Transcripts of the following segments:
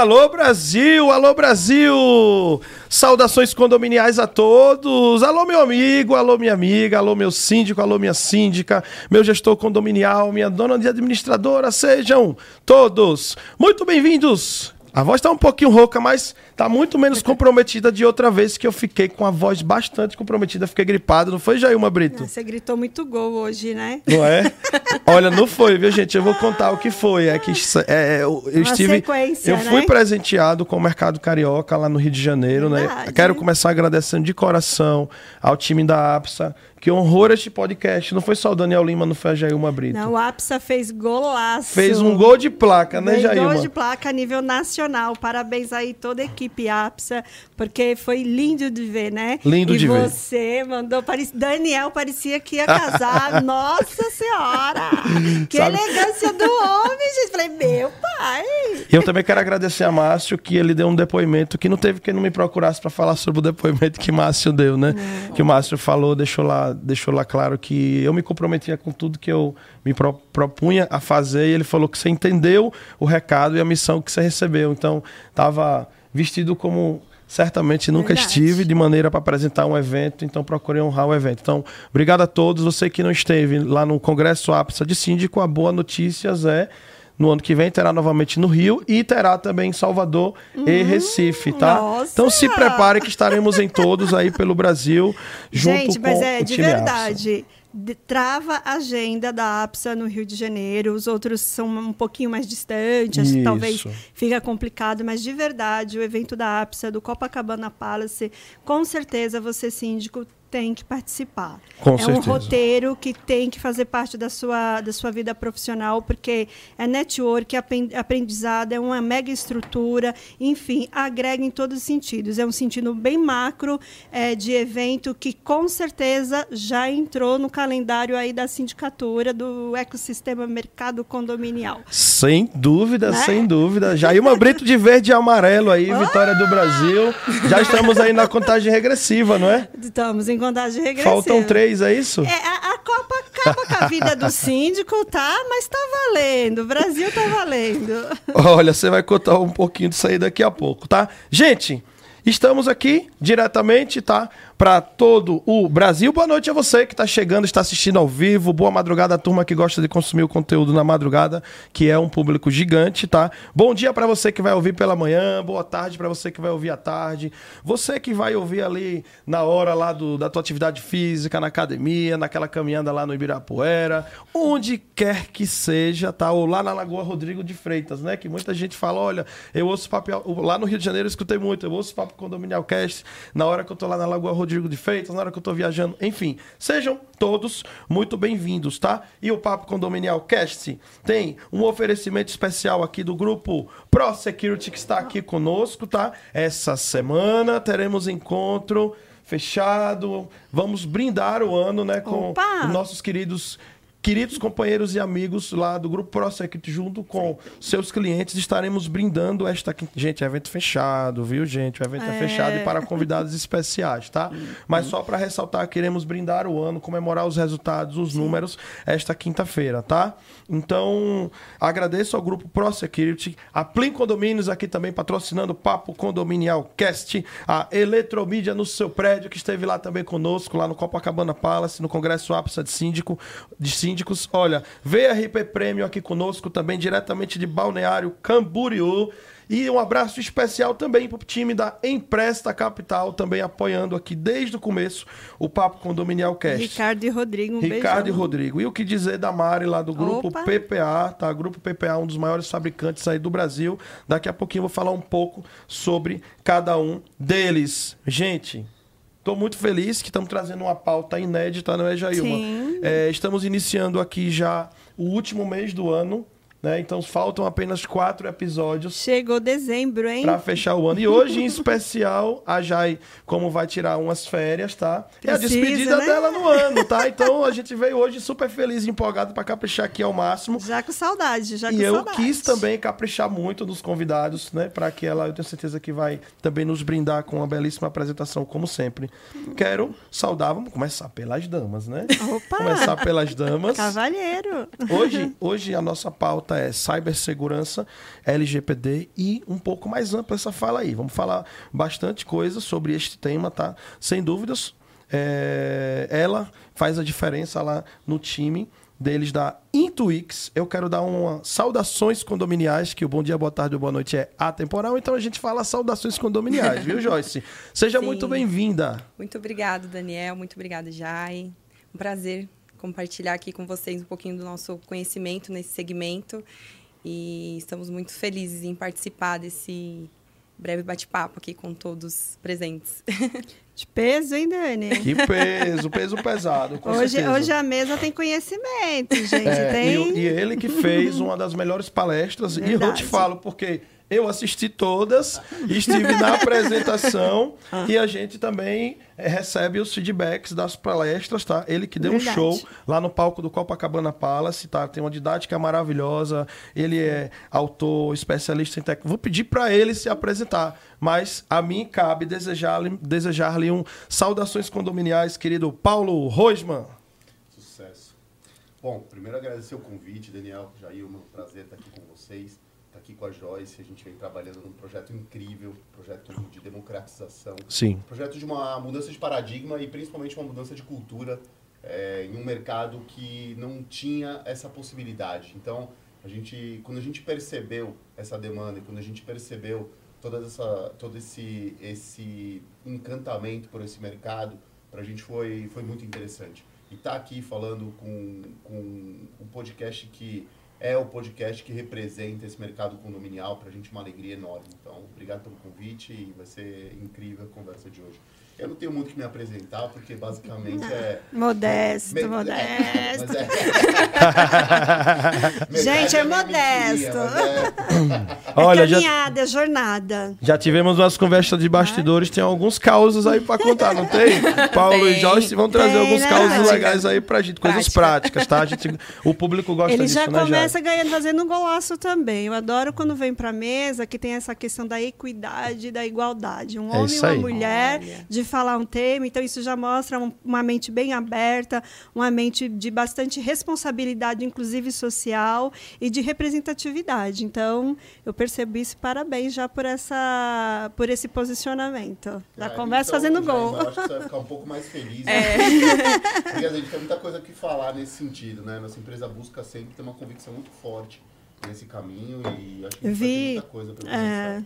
Alô Brasil, alô Brasil! Saudações condominiais a todos. Alô meu amigo, alô minha amiga, alô meu síndico, alô minha síndica, meu gestor condominial, minha dona de administradora, sejam todos muito bem-vindos. A voz está um pouquinho rouca, mas Tá muito menos comprometida de outra vez que eu fiquei com a voz bastante comprometida, fiquei gripado, não foi, Jailma Brito? Você gritou muito gol hoje, né? Não é? Olha, não foi, viu, gente? Eu vou contar o que foi. É que é, é eu, eu estive. Eu fui né? presenteado com o Mercado Carioca lá no Rio de Janeiro, né? Verdade. né? Quero começar agradecendo de coração ao time da APSA, que honrou este podcast. Não foi só o Daniel Lima, não foi a Jailma Brito. Não, o APSA fez golaço. Fez um gol de placa, né, Jailma? Gol de placa a nível nacional. Parabéns aí toda a equipe APSA, porque foi lindo de ver, né? Lindo e de ver. E você mandou, parecia, Daniel parecia que ia casar. Nossa Senhora! Que Sabe? elegância do homem, gente. Falei, meu pai! Eu também quero agradecer a Márcio, que ele deu um depoimento que não teve quem não me procurasse para falar sobre o depoimento que Márcio deu, né? Não. Que o Márcio falou, deixou lá, deixou lá claro que eu me comprometia com tudo que eu me pro, propunha a fazer e ele falou que você entendeu o recado e a missão que você recebeu. Então, tava vestido como certamente nunca Verdade. estive de maneira para apresentar um evento, então procurei honrar o evento. Então, obrigado a todos. Você que não esteve lá no Congresso APSA de Síndico, a boa notícia é no ano que vem terá novamente no Rio e terá também em Salvador hum, e Recife, tá? Nossa. Então se prepare que estaremos em todos aí pelo Brasil junto Gente, com mas é de verdade. APSA trava a agenda da APSA no Rio de Janeiro, os outros são um pouquinho mais distantes, Isso. talvez fica complicado, mas de verdade, o evento da APSA, do Copacabana Palace, com certeza você, síndico, tem que participar. Com é certeza. um roteiro que tem que fazer parte da sua, da sua vida profissional, porque é network, é aprendizado, é uma mega estrutura, enfim, agrega em todos os sentidos. É um sentido bem macro é, de evento que com certeza já entrou no calendário aí da sindicatura do ecossistema mercado condominial. Sem dúvida, né? sem dúvida. uma Brito de verde e amarelo aí, vitória do Brasil. Já estamos aí na contagem regressiva, não é? Estamos em contagem regressiva. Faltam três, é isso? É, a, a Copa acaba com a vida do síndico, tá? Mas tá valendo. O Brasil tá valendo. Olha, você vai contar um pouquinho disso aí daqui a pouco, tá? Gente, estamos aqui diretamente, tá? Para todo o Brasil. Boa noite a você que está chegando, está assistindo ao vivo. Boa madrugada a turma que gosta de consumir o conteúdo na madrugada, que é um público gigante, tá? Bom dia para você que vai ouvir pela manhã, boa tarde para você que vai ouvir à tarde. Você que vai ouvir ali na hora lá do, da tua atividade física, na academia, naquela caminhada lá no Ibirapuera, onde quer que seja, tá? Ou lá na Lagoa Rodrigo de Freitas, né? Que muita gente fala, olha, eu ouço papo lá no Rio de Janeiro eu escutei muito, eu ouço papo condominial cast na hora que eu tô lá na Lagoa Rodrigo Rodrigo de Freitas, na hora que eu tô viajando, enfim. Sejam todos muito bem-vindos, tá? E o Papo Condominial Cast tem um oferecimento especial aqui do grupo Pro Security que está aqui conosco, tá? Essa semana teremos encontro fechado. Vamos brindar o ano, né, com Opa! os nossos queridos queridos companheiros e amigos lá do Grupo ProSecurity, junto com seus clientes, estaremos brindando esta. Gente, é evento fechado, viu, gente? O evento é, é fechado e para convidados especiais, tá? Mas só para ressaltar, queremos brindar o ano, comemorar os resultados, os números, esta quinta-feira, tá? Então, agradeço ao Grupo ProSecurity, a Plim Condomínios aqui também patrocinando o Papo Condominial Cast, a Eletromídia no seu prédio, que esteve lá também conosco, lá no Copacabana Palace, no Congresso APSA de Síndico, de síndicos. Olha, VRP Prêmio aqui conosco também, diretamente de Balneário Camboriú. E um abraço especial também para o time da Empresta Capital, também apoiando aqui desde o começo o Papo Condominial Cast. Ricardo e Rodrigo, um Ricardo beijão. e Rodrigo. E o que dizer da Mari lá do grupo Opa. PPA, tá? Grupo PPA, um dos maiores fabricantes aí do Brasil. Daqui a pouquinho eu vou falar um pouco sobre cada um deles. Gente, Estou muito feliz que estamos trazendo uma pauta inédita, não é, Jailma? Sim. É, estamos iniciando aqui já o último mês do ano. Né? Então faltam apenas quatro episódios. Chegou dezembro, hein? Para fechar o ano. E hoje, em especial, a Jai, como vai tirar umas férias, tá? Precisa, é a despedida né? dela no ano, tá? Então a gente veio hoje super feliz e empolgado para caprichar aqui ao máximo. Já com saudade, já e com saudade. E eu quis também caprichar muito nos convidados, né? Para que ela, eu tenho certeza que vai também nos brindar com uma belíssima apresentação, como sempre. Quero saudar, vamos começar pelas damas, né? Opa! Começar pelas damas. Cavalheiro! Hoje, hoje a nossa pauta pauta é cibersegurança, LGPD e um pouco mais ampla essa fala aí. Vamos falar bastante coisa sobre este tema, tá? Sem dúvidas, é, ela faz a diferença lá no time deles da Intuix. Eu quero dar uma saudações condominiais, que o bom dia, boa tarde ou boa noite é atemporal, então a gente fala saudações condominiais, viu, Joyce? Seja Sim. muito bem-vinda. Muito obrigado, Daniel. Muito obrigada, Jai. Um prazer compartilhar aqui com vocês um pouquinho do nosso conhecimento nesse segmento. E estamos muito felizes em participar desse breve bate-papo aqui com todos presentes. De peso, hein, Dani? Que peso, peso pesado. hoje, hoje a mesa tem conhecimento, gente. É, tem... E, e, ele que fez uma das melhores palestras. Verdade. E eu te falo, porque eu assisti todas, estive na apresentação e a gente também é, recebe os feedbacks das palestras, tá? Ele que deu Verdade. um show lá no palco do Copacabana Palace, tá? Tem uma didática maravilhosa. Ele é autor, especialista em técnica. Vou pedir para ele se apresentar, mas a mim cabe desejar-lhe desejar um saudações condominiais, querido Paulo Rosman. Sucesso. Bom, primeiro agradecer o convite, Daniel, Jair, um prazer estar aqui com vocês aqui com a Joyce, a gente vem trabalhando num projeto incrível, projeto de democratização, Sim. projeto de uma mudança de paradigma e principalmente uma mudança de cultura é, em um mercado que não tinha essa possibilidade. Então, a gente, quando a gente percebeu essa demanda e quando a gente percebeu toda essa, todo esse, esse encantamento por esse mercado, para a gente foi, foi muito interessante. E estar tá aqui falando com, com um podcast que é o podcast que representa esse mercado condominial. Para a gente é uma alegria enorme. Então, obrigado pelo convite e vai ser incrível a conversa de hoje. Eu não tenho muito que me apresentar, porque basicamente é. Modesto, me... modesto. É, é... Gente, é, modesto. É... Olha, caminhada, já... jornada. Já tivemos umas conversas de bastidores, tem alguns causos aí para contar, não tem? Paulo tem. e Joyce vão trazer tem, alguns né? causos legais aí pra gente, coisas Prática. práticas, tá? A gente, o público gosta Ele disso, já né, começa já? ganhando, fazendo um golaço também. Eu adoro quando vem pra mesa que tem essa questão da equidade, da igualdade. Um homem e uma mulher, Olha. de falar um tema, então isso já mostra um, uma mente bem aberta, uma mente de bastante responsabilidade, inclusive social, e de representatividade. Então, eu percebo isso, parabéns já por, essa, por esse posicionamento. Já é, começa então, fazendo gol. Eu acho que você vai ficar um pouco mais feliz. Né? É. Porque a gente tem muita coisa que falar nesse sentido, né? Nossa empresa busca sempre ter uma convicção muito forte nesse caminho e acho que Vi, muita coisa para é,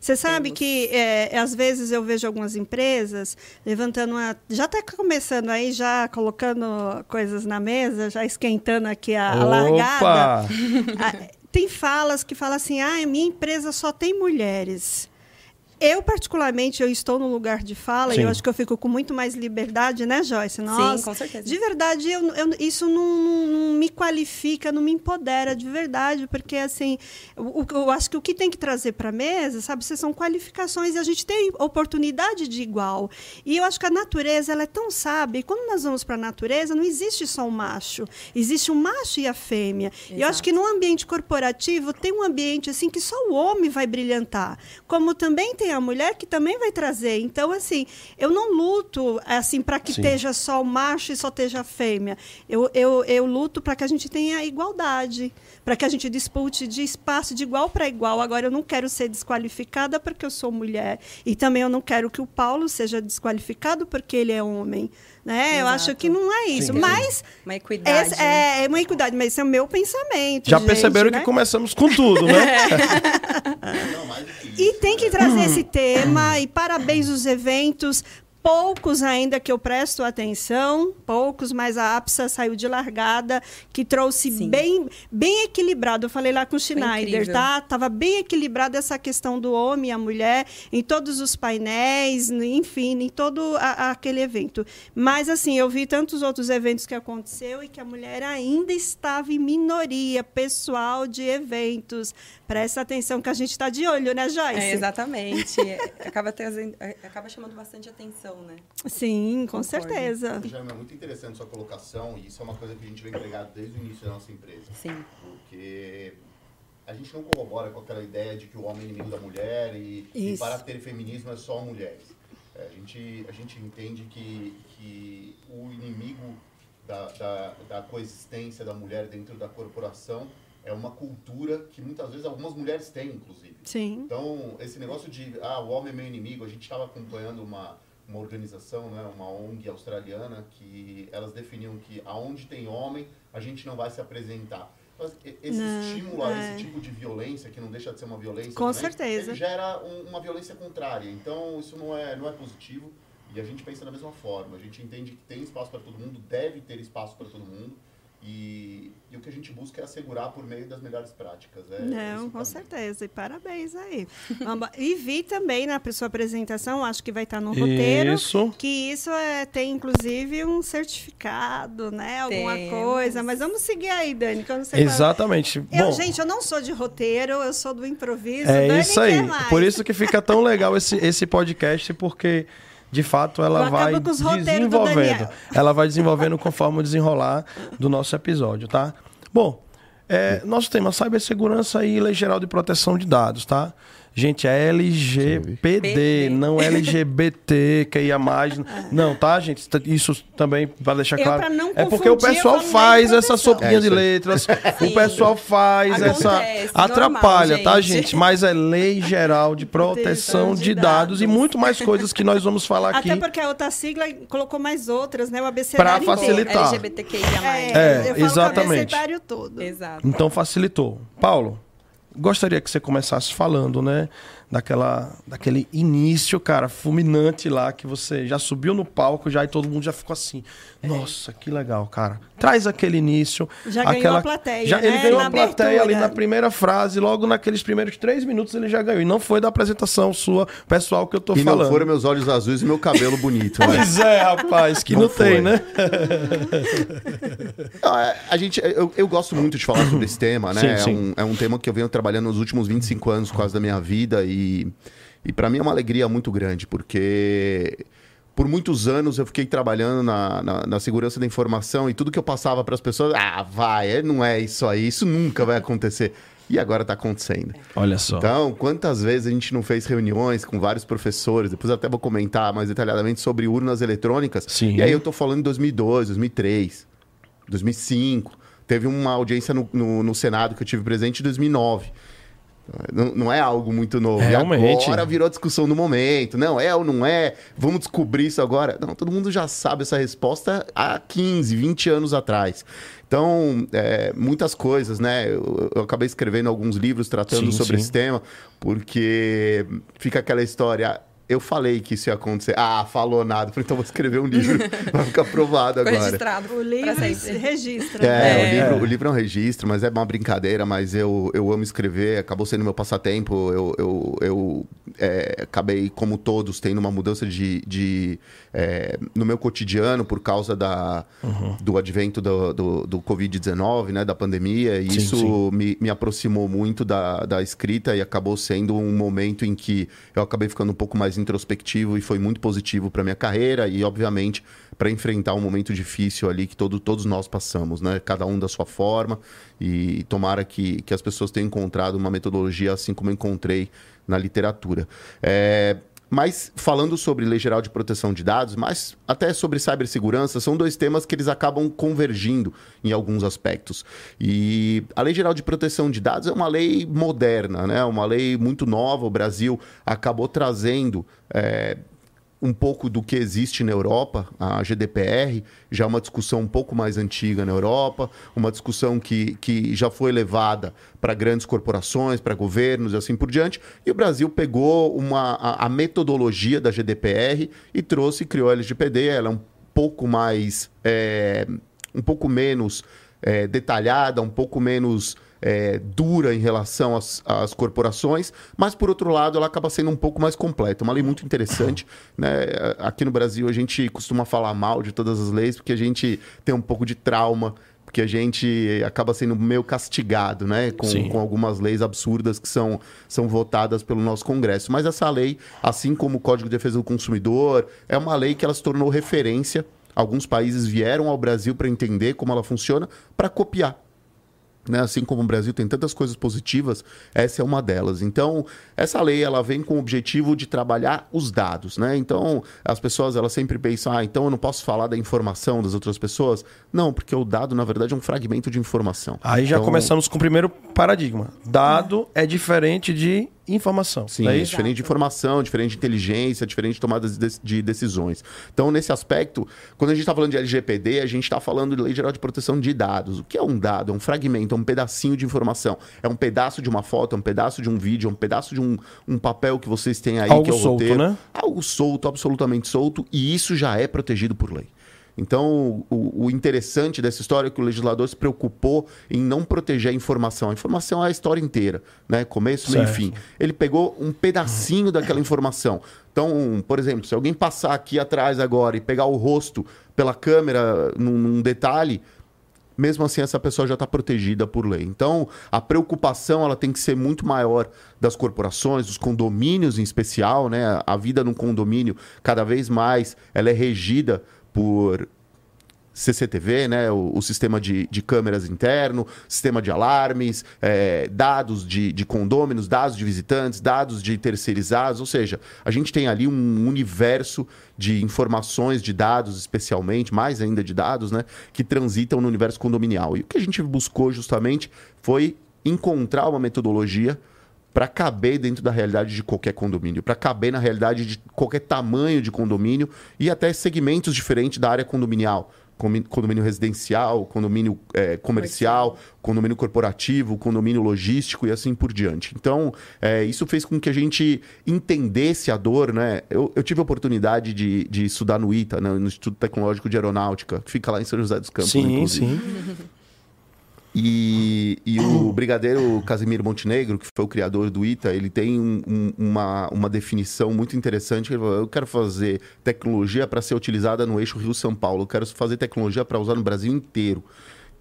você sabe Temos. que é, às vezes eu vejo algumas empresas levantando uma. Já está começando aí, já colocando coisas na mesa, já esquentando aqui a, a largada. Ah, tem falas que falam assim: ah, minha empresa só tem mulheres. Eu, particularmente, eu estou no lugar de fala Sim. e eu acho que eu fico com muito mais liberdade, né, Joyce? Nossa, Sim, com certeza. De verdade, eu, eu- isso não, não- não me qualifica, não me empodera, de verdade, porque, assim, o- o- eu, acho que o que tem que trazer para a mesa, sabe, vocês são qualificações e a gente tem oportunidade de igual. E eu acho que a natureza, ela é tão sábia, e quando nós vamos para a natureza, não existe só um macho, existe um macho e a fêmea. E eu acho Exato. que no ambiente corporativo tem um ambiente assim que só o homem vai brilhantar, como também tem a mulher que também vai trazer. Então assim, eu não luto assim para que Sim. esteja só o macho e só esteja a fêmea. Eu, eu, eu luto para que a gente tenha igualdade, para que a gente dispute de espaço de igual para igual. Agora eu não quero ser desqualificada porque eu sou mulher e também eu não quero que o Paulo seja desqualificado porque ele é homem, né? Eu Exato. acho que não é isso, Sim. mas Uma equidade. é, é uma equidade, mas esse é o meu pensamento. Já gente, perceberam né? que começamos com tudo, né? Não, isso. E tem que trazer esse tema, e parabéns os eventos. Poucos ainda que eu presto atenção, poucos, mas a APSA saiu de largada, que trouxe Sim. bem, bem equilibrado. Eu falei lá com o Schneider, tá? Tava bem equilibrada essa questão do homem e a mulher em todos os painéis, enfim, em todo a- aquele evento. Mas assim, eu vi tantos outros eventos que aconteceu e que a mulher ainda estava em minoria, pessoal de eventos. Presta atenção que a gente está de olho, né, Joyce? É, exatamente. Acaba, trazendo, é, acaba chamando bastante atenção, né? Sim, com Concordo. certeza. Jaime, é muito interessante sua colocação e isso é uma coisa que a gente vem pregado desde o início da nossa empresa. Sim. Porque a gente não corrobora com aquela ideia de que o homem é inimigo da mulher e, e para ter feminismo é só mulheres. É, a, gente, a gente entende que, que o inimigo da, da, da coexistência da mulher dentro da corporação é uma cultura que muitas vezes algumas mulheres têm, inclusive. Sim. Então, esse negócio de, ah, o homem é meu inimigo, a gente estava acompanhando uma, uma organização, né, uma ONG australiana, que elas definiam que aonde tem homem, a gente não vai se apresentar. Mas esse Não, estímulo a é. esse tipo de violência, que não deixa de ser uma violência Com também, certeza. gera um- uma violência contrária. Então, isso não é, não é positivo. E a gente pensa da mesma forma. A gente entende que tem espaço para todo mundo, deve ter espaço para todo mundo. E, e o que a gente busca é assegurar por meio das melhores práticas. É, Não, com certeza. E parabéns aí. E vi também na sua apresentação, acho que vai estar no roteiro, Isso. que isso é, tem inclusive um certificado, né? Alguma Temos. coisa. Mas vamos seguir aí, Dani, que eu não sei qual- Exatamente. Eu, Bom, gente, eu não sou de roteiro, eu sou do improviso. é Dani isso aí. quer mais. Por isso que fica tão legal esse, esse podcast, porque de fato ela vai desenvolvendo. Ela vai desenvolvendo conforme o desenrolar do nosso episódio, tá? Bom, é, nosso tema cibersegurança e lei geral de proteção de dados, tá? Gente, é LGPD, PD. não LGBT, que ia mais. Não, tá, gente? Isso também, para deixar Eu, claro. pra não é porque o pessoal faz de essa sopinha É de letras, o Sim. pessoal faz essa. Acontece, Atrapalha, normal, tá, gente. Mas é lei geral de proteção de dados e muito mais coisas que nós vamos falar aqui. Até porque a outra sigla colocou mais outras, né? O Pra abecedário facilitar. inteiro. LGBTQIA+. É, eu falo o exatamente. abecedário todo. Exato. Então facilitou. Paulo, gostaria que você começasse falando, né? Daquela, daquele início, cara, fulminante lá, que você já subiu no palco já e todo mundo já ficou assim. Nossa, que legal, cara. Traz aquele início. Já ganhou a plateia, Já, Ele né? ganhou Na a plateia abertura. ali na primeira frase, logo naqueles primeiros três minutos ele já ganhou. E não foi da apresentação sua, pessoal, que eu tô E falando. não foram meus olhos azuis e meu cabelo bonito. né? Pois é, rapaz, que não, Não tem, né? É, a gente, eu, eu gosto muito de falar sobre esse tema, né? Sim, é, sim. Um, é um tema que eu venho trabalhando nos últimos 25 anos, quase da minha vida, e, e para mim é uma alegria muito grande, porque por muitos anos eu fiquei trabalhando na, na, na segurança da informação e tudo que eu passava para as pessoas, ah, vai, é, não é isso aí, isso nunca vai acontecer. E agora está acontecendo. Olha só. Então, quantas vezes a gente não fez reuniões com vários professores? Depois até vou comentar mais detalhadamente sobre urnas eletrônicas. Sim. E aí eu tô falando em 2002, 2003, 2005. Teve uma audiência no, no, no Senado que eu tive presente em 2009. Não, não é algo muito novo. E Realmente. agora virou discussão do momento. Não, é ou não é? Vamos descobrir isso agora. Não, todo mundo já sabe essa resposta há 15, 20 anos atrás. Então, é, muitas coisas, né? Eu, eu acabei escrevendo alguns livros tratando Sim, sobre sim. esse tema, porque fica aquela história. Eu falei que isso ia acontecer. Ah, falou nada. Falei, Então vou escrever um livro. Vai ficar provado Ficou agora. registrado O livro registra. É, né? O, livro, o livro é um registro, mas é uma brincadeira, mas eu, eu amo escrever, acabou sendo meu passatempo. Eu, eu, eu é, acabei, como todos, tendo uma mudança de, de é, no meu cotidiano por causa da, uhum. do advento do, do, do Covid-19, né, da pandemia. E sim, isso sim. Me, me aproximou muito da, da escrita e acabou sendo um momento em que eu acabei ficando um pouco mais introspectivo e foi muito positivo para minha carreira e, obviamente, para enfrentar um momento difícil ali que todo, todos nós passamos, né? Cada um da sua forma. E tomara que, que as pessoas tenham encontrado uma metodologia assim como eu encontrei na literatura. É, mas falando sobre Lei Geral de Proteção de Dados, mas até sobre cibersegurança, são dois temas que eles acabam convergindo em alguns aspectos. E a Lei Geral de Proteção de Dados é uma lei moderna, né? uma lei muito nova. O Brasil acabou trazendo é, um pouco do que existe na Europa, a GDPR, já é uma discussão um pouco mais antiga na Europa, uma discussão que, que já foi levada para grandes corporações, para governos e assim por diante. E o Brasil pegou uma, a, a metodologia da GDPR e trouxe, criou a LGPD, ela é um pouco mais. É, um pouco menos é, detalhada, um pouco menos é, dura em relação às, às, corporações, mas por outro lado ela acaba sendo um pouco mais completa. Uma lei muito interessante. Né? Aqui no Brasil a gente costuma falar mal de todas as leis porque a gente tem um pouco de trauma porque a gente acaba sendo meio castigado, né? Com, com, algumas leis absurdas que são, são votadas pelo nosso Congresso. Mas essa lei, assim como o Código de Defesa do Consumidor, é uma lei que ela se tornou referência. Alguns países vieram ao Brasil para entender como ela funciona, para copiar. Né? Assim como o Brasil tem tantas coisas positivas, essa é uma delas. Então, essa lei ela vem com o objetivo de trabalhar os dados. Né? Então, as pessoas elas sempre pensam, ah, então eu não posso falar da informação das outras pessoas. Não, porque o dado, na verdade, é um fragmento de informação. Aí já então... começamos com o primeiro paradigma. Dado é diferente de informação. Sim, é, diferente de informação, diferente de inteligência, diferente de tomada de, de decisões. Então, nesse aspecto, quando a gente está falando de LGPD, a gente está falando de Lei Geral de Proteção de Dados. O que é um dado? É um fragmento, é um pedacinho de informação. É um pedaço de uma foto, é um pedaço de um vídeo, é um pedaço de um, um papel que vocês têm aí, Algo que é o solto, roteiro. Né? Algo solto, absolutamente solto, e isso já é protegido por lei. Então, o, o, interessante dessa história é que o legislador se preocupou em não proteger a informação. A informação é a história inteira, né? Começo, meio e fim. Ele pegou um pedacinho daquela informação. Então, por exemplo, se alguém passar aqui atrás agora e pegar o rosto pela câmera num, num detalhe, mesmo assim essa pessoa já está protegida por lei. Então, a preocupação ela tem que ser muito maior das corporações, dos condomínios em especial, né? A vida num condomínio, cada vez mais, ela é regida por CCTV, né, o, o sistema de, de, câmeras interno, sistema de alarmes, é, dados de, de condôminos, dados de visitantes, dados de terceirizados, ou seja, a gente tem ali um universo de informações, de dados especialmente, mais ainda de dados, né, que transitam no universo condominial. E o que a gente buscou justamente foi encontrar uma metodologia para caber dentro da realidade de qualquer condomínio, para caber na realidade de qualquer tamanho de condomínio e até segmentos diferentes da área condominial. Condomínio residencial, condomínio é, comercial, condomínio corporativo, condomínio logístico e assim por diante. Então, é, isso fez com que a gente entendesse a dor, né? Eu, eu tive a oportunidade de, de estudar no ITA, né? no Instituto Tecnológico de Aeronáutica, que fica lá em São José dos Campos. Sim, inclusive. sim. E, e o brigadeiro Casimiro Montenegro, que foi o criador do ITA, ele tem um, um, uma, uma definição muito interessante. Ele falou, eu quero fazer tecnologia para ser utilizada no eixo Rio-São Paulo. Eu quero fazer tecnologia para usar no Brasil inteiro.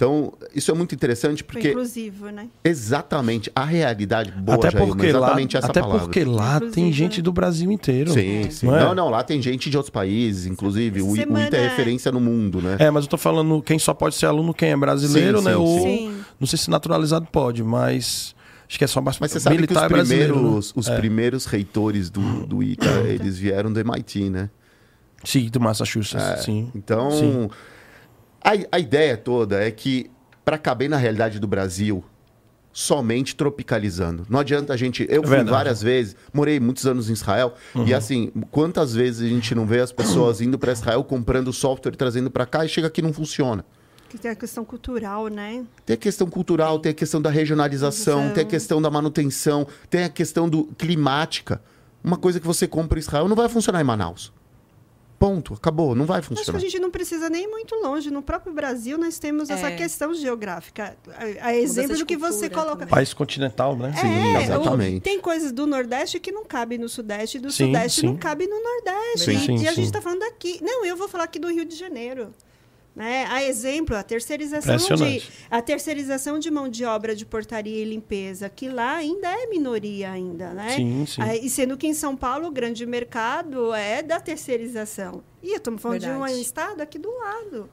Então, isso é muito interessante porque. Foi inclusivo, né? Exatamente. A realidade boa, até Jair, porque exatamente lá, essa até palavra. porque lá inclusive, tem gente né? do Brasil inteiro. Sim, sim. Não, é? não, não, lá tem gente de outros países, inclusive. O, Semana... o ITA é referência no mundo, né? É, mas eu tô falando quem só pode ser aluno quem é brasileiro, sim, né? Sim, Ou sim. não sei se naturalizado pode, mas. Acho que é só Mas você sabe que os primeiros, né? os é. primeiros reitores do, do ITA, eles vieram do MIT, né? Sim, do Massachusetts, é. sim. Então, sim. A, a ideia toda é que para caber na realidade do Brasil, somente tropicalizando. Não adianta a gente. Eu é fui várias vezes, morei muitos anos em Israel, uhum. e assim, quantas vezes a gente não vê as pessoas indo para Israel comprando software e trazendo para cá e chega aqui não funciona. Tem a questão cultural, né? Tem a questão cultural, tem a questão da regionalização, tem a questão da manutenção, tem a questão do climática. Uma coisa que você compra em Israel não vai funcionar em Manaus. Ponto, acabou, não vai Acho que funcionar. a gente não precisa nem ir muito longe. No próprio Brasil, nós temos essa É. questão geográfica. A, a exemplo do que você cultura coloca. também. País continental, né? É, exatamente. o- tem coisas do Nordeste que não cabe no Sudeste, e do Sim, Sudeste sim. não cabe no Nordeste. Sim, e sim, e a sim. gente está falando aqui. Não, eu vou falar aqui do Rio de Janeiro. Né? A exemplo, a terceirização, de, a terceirização de mão de obra de portaria e limpeza, que lá ainda é minoria ainda, né? Sim, sim. E sendo que em São Paulo o grande mercado é da terceirização. E estamos falando de Verdade. um estado aqui do lado.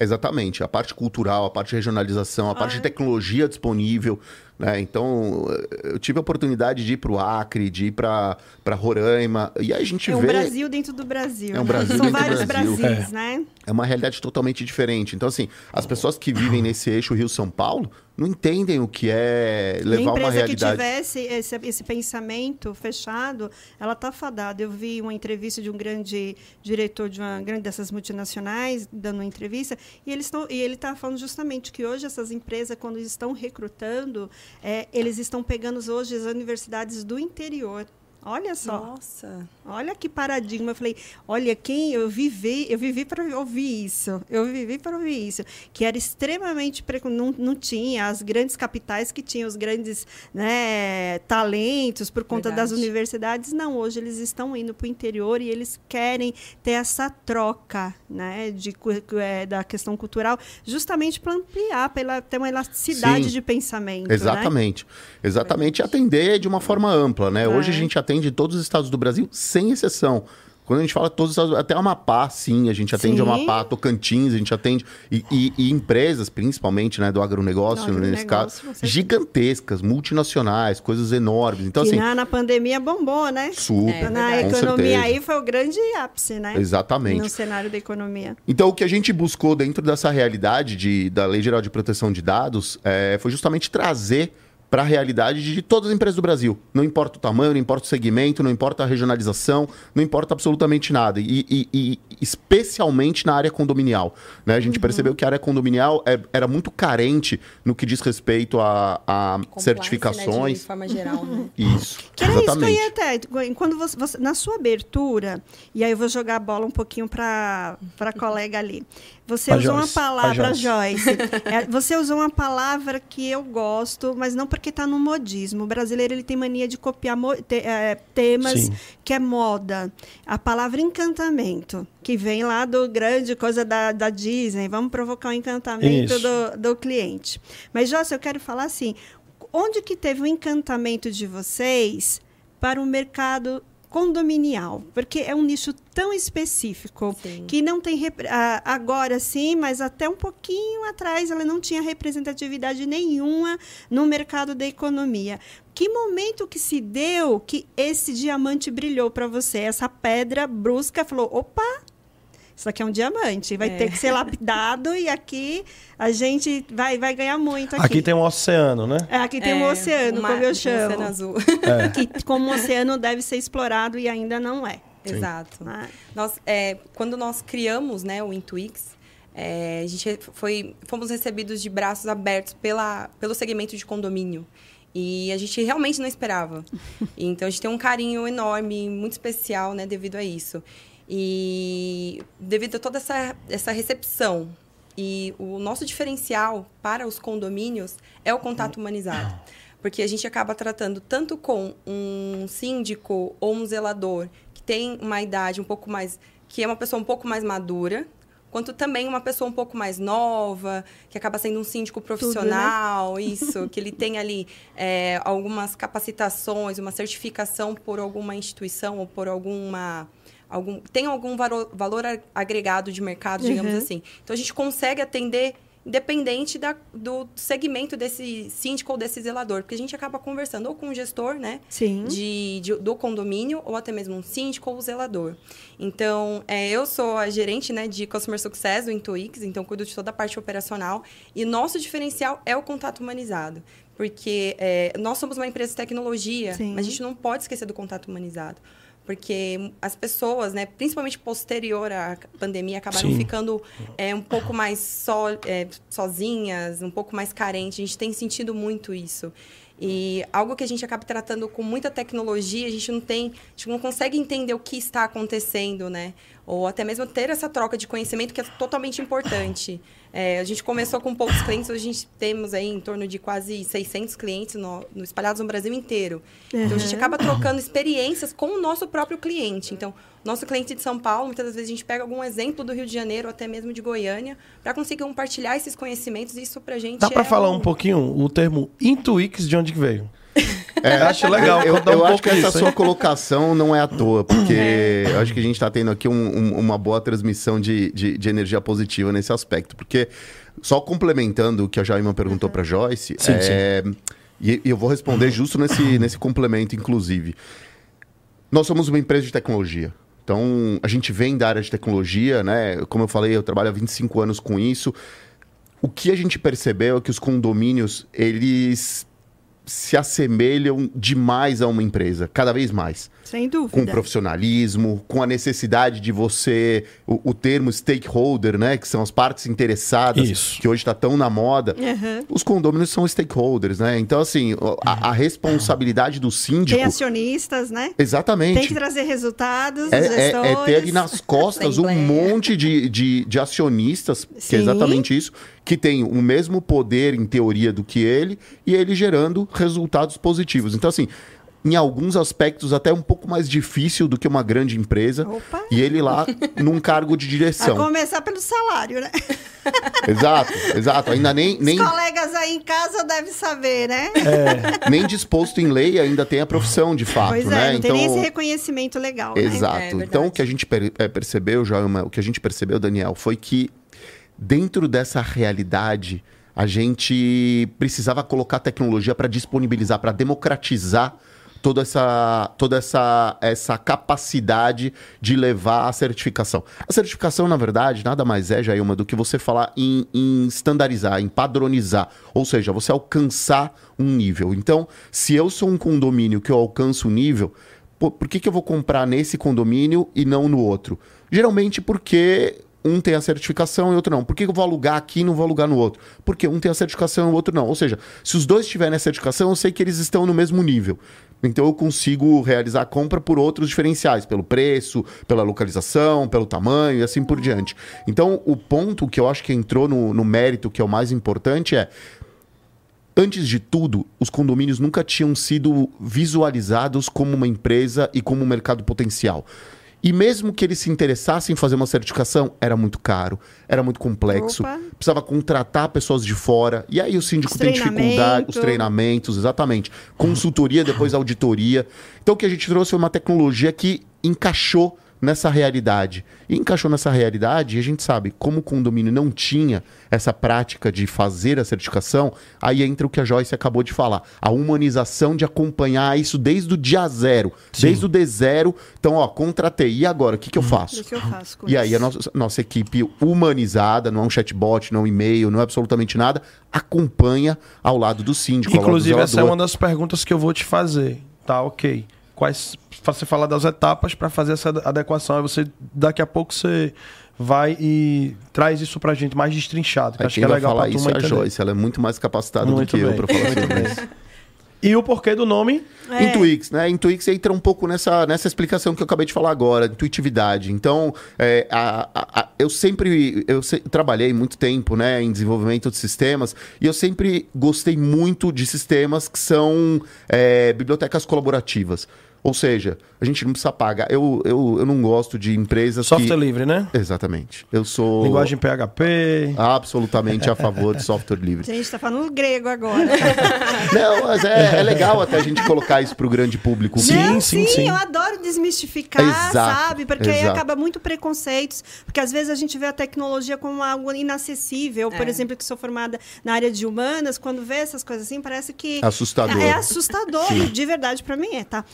Exatamente, a parte cultural, a parte de regionalização, a parte de Ah. tecnologia disponível. Né? Então, eu tive a oportunidade de ir para o Acre, de ir para Roraima, e aí a gente É um vê. Brasil dentro do Brasil. É um né? Brasil São dentro do vários Brasil. Brasis, né? É uma realidade totalmente diferente. Então, assim, as pessoas que vivem nesse eixo Rio-São Paulo não entendem o que é levar a uma empresa que realidade. tivesse esse, esse pensamento fechado, ela está fadada. Eu vi uma entrevista de um grande diretor de uma grande dessas multinacionais dando uma entrevista e eles estão e ele está falando justamente que hoje essas empresas quando estão recrutando, é, eles estão pegando hoje as universidades do interior. Olha só. Nossa. Olha que paradigma. Eu falei, olha, quem eu vivi, eu vivi para ouvir isso. Eu vivi para ouvir isso. Que era extremamente não, não tinha as grandes capitais que tinham os grandes né, talentos por conta das Verdade. universidades. Não, hoje eles estão indo para o interior e eles querem ter essa troca né, de, é, da questão cultural, justamente para ampliar, para ter uma elasticidade Sim. de pensamento. Né? Exatamente. Exatamente. E atender de uma forma ampla, né? Hoje É. a gente atende todos os estados do Brasil, sem exceção. Quando a gente fala todos os estados, até Amapá, sim, a gente atende Sim. Amapá, Tocantins, a gente atende. E, e- e empresas, principalmente, né, do agronegócio, Do nesse caso, agronegócio, com certeza. gigantescas, multinacionais, coisas enormes. Então, que assim, na, na pandemia bombou, né? super. É, na economia certeza. aí foi o grande ápice, né? Exatamente. No cenário da economia. Então, o que a gente buscou dentro dessa realidade de, da Lei Geral de Proteção de Dados é, foi justamente trazer para a realidade de todas as empresas do Brasil. Não importa o tamanho, não importa o segmento, não importa a regionalização, não importa absolutamente nada. E, e- e especialmente na área condominial. Né? A gente percebeu que a área condominial é- era muito carente no que diz respeito a, a Compliance, Né, certificações. de forma geral, né? Isso, Que era isso que eu exatamente. ia até. Quando você, você- na sua abertura, e aí eu vou jogar a bola um pouquinho para a colega ali. Você Pra usou Joyce, uma palavra, pra Joyce. É, você usou uma palavra que eu gosto, mas não porque está no modismo. O brasileiro ele tem mania de copiar te- é, temas Sim. que é moda. A palavra encantamento, que vem lá do grande coisa da, da Disney. Vamos provocar o encantamento Isso. do, do cliente. Mas, Joyce, eu quero falar assim: onde que teve o encantamento de vocês para o mercado condominial? Porque é um nicho tão específico Sim. que não tem agora sim, mas até um pouquinho atrás ela não tinha representatividade nenhuma no mercado da economia. Que momento que se deu que esse diamante brilhou para você? Essa pedra brusca falou: opa, isso aqui é um diamante, vai É. ter que ser lapidado e aqui a gente vai, vai ganhar muito aqui. Aqui tem um oceano, né? É, aqui tem um É, oceano, uma- como eu um chamo. oceano azul. Que como o oceano deve ser explorado e ainda não é. Exato. né? Nós, é, quando nós criamos né, o Intuix, é, a gente foi, fomos recebidos de braços abertos pela, pelo segmento de condomínio. E a gente realmente não esperava. Então, a gente tem um carinho enorme, muito especial, né, devido a isso. E devido a toda essa, essa recepção. E o nosso diferencial para os condomínios é o contato humanizado. Porque a gente acaba tratando tanto com um síndico ou um zelador que tem uma idade um pouco mais. que é uma pessoa um pouco mais madura, quanto também uma pessoa um pouco mais nova, que acaba sendo um síndico profissional, isso, que ele tem ali é, algumas capacitações, uma certificação por alguma instituição ou por alguma. Algum, tem algum valor a- agregado de mercado, digamos Uhum. assim. Então a gente consegue atender independente da- do segmento desse síndico ou desse zelador, porque a gente acaba conversando ou com o gestor, né? Sim. de, de- do condomínio ou até mesmo um síndico ou zelador. Então, é, eu sou a gerente né, de Customer Success do Intuix, então cuido de toda a parte operacional. E nosso diferencial é o contato humanizado. Porque é, nós somos uma empresa de tecnologia, Sim. mas a gente não pode esquecer do contato humanizado. Porque as pessoas, né, principalmente posterior à pandemia, acabaram Sim. ficando é, um pouco mais só, é, sozinhas, um pouco mais carentes. A gente tem sentido muito isso. E algo que a gente acaba tratando com muita tecnologia, a gente não tem, a gente não consegue entender o que está acontecendo, né? Ou até mesmo ter essa troca de conhecimento que é totalmente importante. É, a gente começou com poucos clientes, hoje a gente temos aí em torno de quase 600 clientes no, no espalhados no Brasil inteiro. Uhum. Então a gente acaba trocando experiências com o nosso próprio cliente. Então, nosso cliente de São Paulo, muitas vezes a gente pega algum exemplo do Rio de Janeiro, até mesmo de Goiânia, para conseguir compartilhar esses conhecimentos. E isso pra gente Dá para é falar um... um pouquinho o termo Intuix de onde que veio? É, acho legal. Eu, contar um eu acho que essa sua hein? colocação não é à toa, porque eu acho que a gente está tendo aqui um- um- uma boa transmissão de, de, de energia positiva nesse aspecto. Porque, só complementando o que a Jaima perguntou para Joyce, Sim, é, E, e eu vou responder justo nesse, nesse complemento, inclusive. Nós somos uma empresa de tecnologia. Então, a gente vem da área de tecnologia, né? Como eu falei, eu trabalho há 25 anos com isso. O que a gente percebeu é que os condomínios, eles se assemelham demais a uma empresa, cada vez mais. Sem dúvida. Com profissionalismo, com a necessidade de você. O, o termo stakeholder, né? Que são as partes interessadas, Isso. que hoje está tão na moda. Uhum. Os condôminos são stakeholders, né? Então, assim, a, a responsabilidade do síndico. Tem acionistas, né? Exatamente. Tem que trazer resultados, É, os é- é ter ali nas costas um monte de, de, de acionistas, que é Sim. exatamente isso, que tem o mesmo poder, em teoria, do que ele, e ele gerando resultados positivos. Então, assim, em alguns aspectos, até um pouco mais difícil do que uma grande empresa, Opa. e ele lá num cargo de A direção. começar pelo salário, né? Exato, exato. Ainda nem, nem, Os colegas aí em casa devem saber, né? nem disposto em lei ainda tem a profissão, de fato, pois é, né? não tem nem esse reconhecimento legal, né? Exato. É verdade. então, o que a gente eh, percebeu, Joelma, o que a gente percebeu, Daniel, foi que dentro dessa realidade, a gente precisava colocar tecnologia para disponibilizar, para democratizar toda essa, toda essa, essa capacidade de levar a certificação. A certificação, na verdade, nada mais é, Jailma, do que você falar em, em estandarizar, em padronizar. Ou seja, você alcançar um nível. Então, se eu sou um condomínio que eu alcanço um nível, Pô, por que, que eu vou comprar nesse condomínio e não no outro? Geralmente porque um tem a certificação e outro não. Por que eu vou alugar aqui e não vou alugar no outro? Porque um tem a certificação e o outro não. Ou seja, se os dois tiverem a certificação, eu sei que eles estão no mesmo nível. Então eu consigo realizar a compra por outros diferenciais, pelo preço, pela localização, pelo tamanho e assim por diante. Então o ponto que eu acho que entrou no, no mérito, que é o mais importante, é Antes de tudo, os condomínios nunca tinham sido visualizados como uma empresa e como um mercado potencial. E mesmo que eles se interessassem em fazer uma certificação, era muito caro, era muito complexo, Opa. precisava contratar pessoas de fora. E aí o síndico tem dificuldade, os treinamentos, exatamente. Consultoria, depois auditoria. Então o que a gente trouxe foi uma tecnologia que encaixou nessa realidade. E encaixou nessa realidade, e a gente sabe, como o condomínio não tinha essa prática de fazer a certificação, aí entra o que a Joyce acabou de falar. A humanização de acompanhar isso desde o dia zero. Desde o D0. Então, ó, contratei. E agora, o que, que eu faço? O que eu faço com E aí a nossa, nossa equipe humanizada, não é um chatbot, não é um e-mail, não é absolutamente nada, acompanha ao lado do síndico, Inclusive, ao lado do essa é uma das perguntas que eu vou te fazer. Tá, ok. Quais. Você falar das etapas para fazer essa adequação. Aí você, daqui a pouco, você vai e traz isso pra gente mais destrinchado. Que Aí acho quem que é vai legal falar pra isso é a. Joyce, ela é muito mais capacitada Muito do que eu bem. para falar Muito sobre isso. E o porquê do nome? É. Intuix, né? Intuix entra um pouco nessa, nessa explicação que eu acabei de falar agora, intuitividade. Então, é, a- a- a- eu sempre eu se- trabalhei muito tempo né, em desenvolvimento de sistemas e eu sempre gostei muito de sistemas que são é, bibliotecas colaborativas. Ou seja, a gente não precisa pagar. Eu, eu, eu não gosto de empresas Software que... livre, né? Exatamente. Eu sou Linguagem PHP. absolutamente a favor de software livre. Gente, tá falando grego agora. Não, mas é, é legal até a gente colocar isso pro grande público. Sim, Não, sim, sim, sim. eu adoro desmistificar, Exato, sabe? Porque aí exato. acaba muito preconceitos, porque às vezes a gente vê a tecnologia como algo inacessível. Por É. exemplo, que sou formada na área de humanas, quando vê essas coisas assim, parece que Assustador. é assustador, e de verdade pra mim é, tá?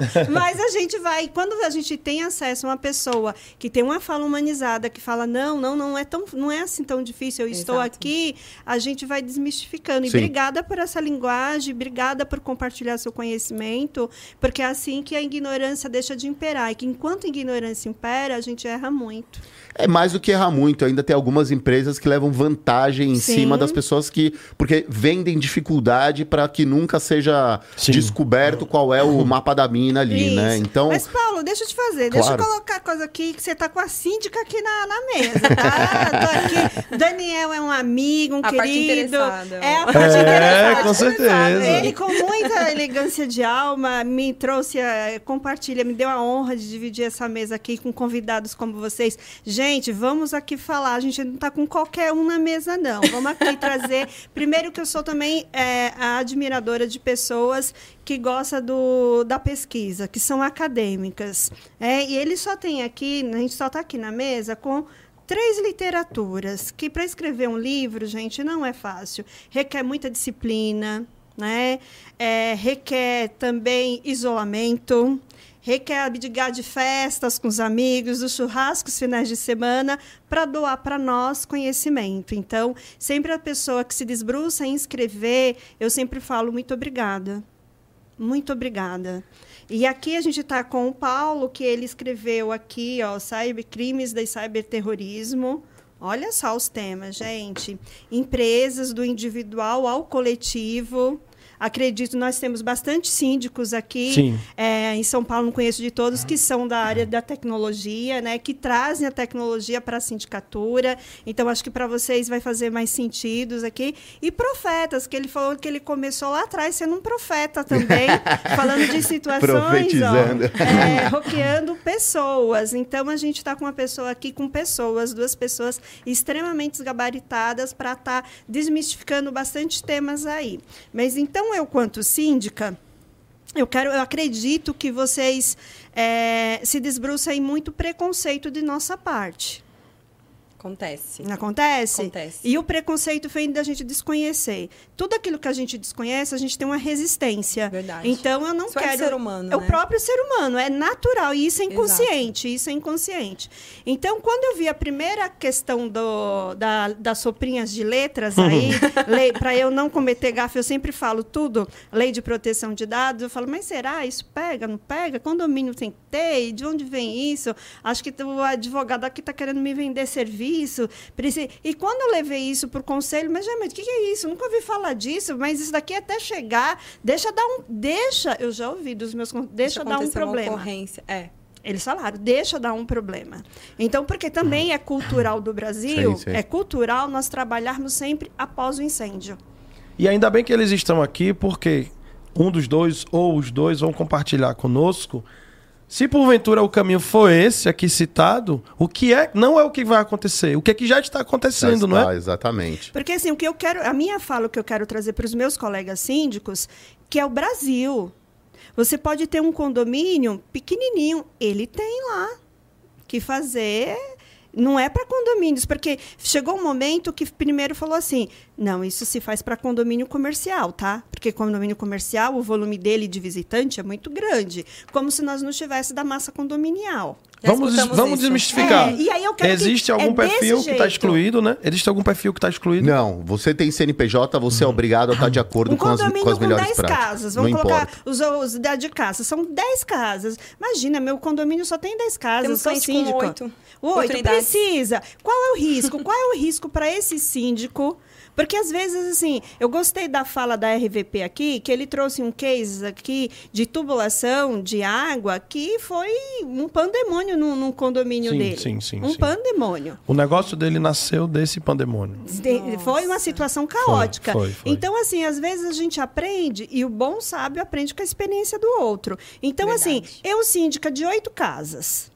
Mas a gente vai, quando a gente tem acesso a uma pessoa que tem uma fala humanizada, que fala, não, não, não é, tão, não é assim tão difícil, eu estou Exato. aqui, a gente vai desmistificando. E Sim. obrigada por essa linguagem, obrigada por compartilhar seu conhecimento, porque é assim que a ignorância deixa de imperar. E que enquanto a ignorância impera, a gente erra muito. É mais do que errar muito. Ainda tem algumas empresas que levam vantagem em Sim. cima das pessoas que. Porque vendem dificuldade para que nunca seja Sim. descoberto qual é o mapa da mina ali, né? Isso. Então. Mas, Paulo, deixa eu te fazer. Deixa eu Claro. colocar a coisa aqui que você tá com a síndica aqui na, na mesa, tá? Tô aqui. Daniel é um amigo, um A querido. É a parte É, interessada. com certeza. Ele, com muita elegância de alma, me trouxe, a, compartilha, me deu a honra de dividir essa mesa aqui com convidados como vocês. Gente, vamos aqui falar. A gente não tá com qualquer um na mesa, não. Vamos aqui trazer. Primeiro, que eu sou também é, a admiradora de pessoas que gostam do, da pesquisa, que são acadêmicas. É, e ele só tem aqui, a gente só está aqui na mesa com três literaturas, que para escrever um livro, gente, não é fácil. Requer muita disciplina, né? É, requer também isolamento, requer abdicar de festas com os amigos, dos churrascos finais de semana, para doar para nós conhecimento. Então, sempre a pessoa que se desbruça em escrever, eu sempre falo muito obrigada. Muito obrigada. E aqui a gente está com o Paulo, que ele escreveu aqui, ó, cybercrimes e cyberterrorismo. Olha só os temas, gente. Empresas do individual ao coletivo. Acredito, nós temos bastante síndicos aqui. É, em São Paulo, não conheço de todos, que são da área da tecnologia, né? Que trazem a tecnologia para a sindicatura. Então, acho que para vocês vai fazer mais sentido aqui. E profetas, que ele falou que ele começou lá atrás sendo um profeta também, falando de situações, ó, é, roqueando pessoas. Então, a gente está com uma pessoa aqui, com pessoas, duas pessoas extremamente gabaritadas para estar desmistificando bastante temas aí. Mas então, eu, quanto síndica, eu quero, eu acredito que vocês é, se debruçem muito preconceito de nossa parte. Acontece. Acontece? Acontece. E o preconceito vem da gente desconhecer. Tudo aquilo que a gente desconhece, a gente tem uma resistência. Verdade. Então eu não Isso é quero. do ser humano, É o né? próprio ser humano, é natural. E isso é inconsciente. Isso é inconsciente. Então, quando eu vi a primeira questão do, da, das soprinhas de letras aí, para eu não cometer gafe, eu sempre falo tudo, lei de proteção de dados, eu falo, mas será? Isso pega, não pega? Condomínio tem que ter? De onde vem isso? Acho que o advogado aqui está querendo me vender serviço. Preci- E quando eu levei isso para o conselho, mas, gente, mas o que, é isso? Nunca ouvi falar disso, mas isso daqui até chegar, deixa dar um. Deixa, eu já ouvi dos meus. con- Deixa, dar um acontecer uma problema. ocorrência. É. Eles falaram, deixa dar um problema. Então, porque também é cultural do Brasil, Sim, sim. é cultural nós trabalharmos sempre após o incêndio. E ainda bem que eles estão aqui, porque um dos dois ou os dois vão compartilhar conosco. Se porventura o caminho for esse aqui citado, o que é não é o que vai acontecer, o que é que já está acontecendo, não Ah, é? Exatamente. Porque assim, o que eu quero, a minha fala, o que eu quero trazer para os meus colegas síndicos, que é o Brasil. Você pode ter um condomínio pequenininho, ele tem lá que fazer. Não é para condomínios, porque chegou um momento que primeiro falou assim: não, isso se faz para condomínio comercial, tá? Porque condomínio comercial, o volume dele de visitante é muito grande, como se nós não tivéssemos da massa condominial. Já Vamos, vamos desmistificar. É, e aí eu quero que- Existe é algum desse perfil que está excluído, né? Existe algum perfil que está excluído? Não, você tem CNPJ, você é obrigado a estar de acordo Um com as, com as com melhores 10 práticas. casas. Vamos Não colocar importa. os, os da de casa. São 10 casas. Imagina, meu condomínio só tem 10 casas. Temos sou com síndico. oito Oito, precisa. Qual é o risco? Qual é o risco para esse síndico? Porque às vezes, assim, eu gostei da fala da RVP aqui, que ele trouxe um case aqui de tubulação de água que foi um pandemônio num, num condomínio Sim, dele. sim, sim, Um sim. pandemônio. O negócio dele nasceu desse pandemônio. De- Foi uma situação caótica. foi, foi. Então, assim, às vezes a gente aprende e o bom sábio aprende com a experiência do outro. Então, assim, Verdade. eu síndica de oito casas.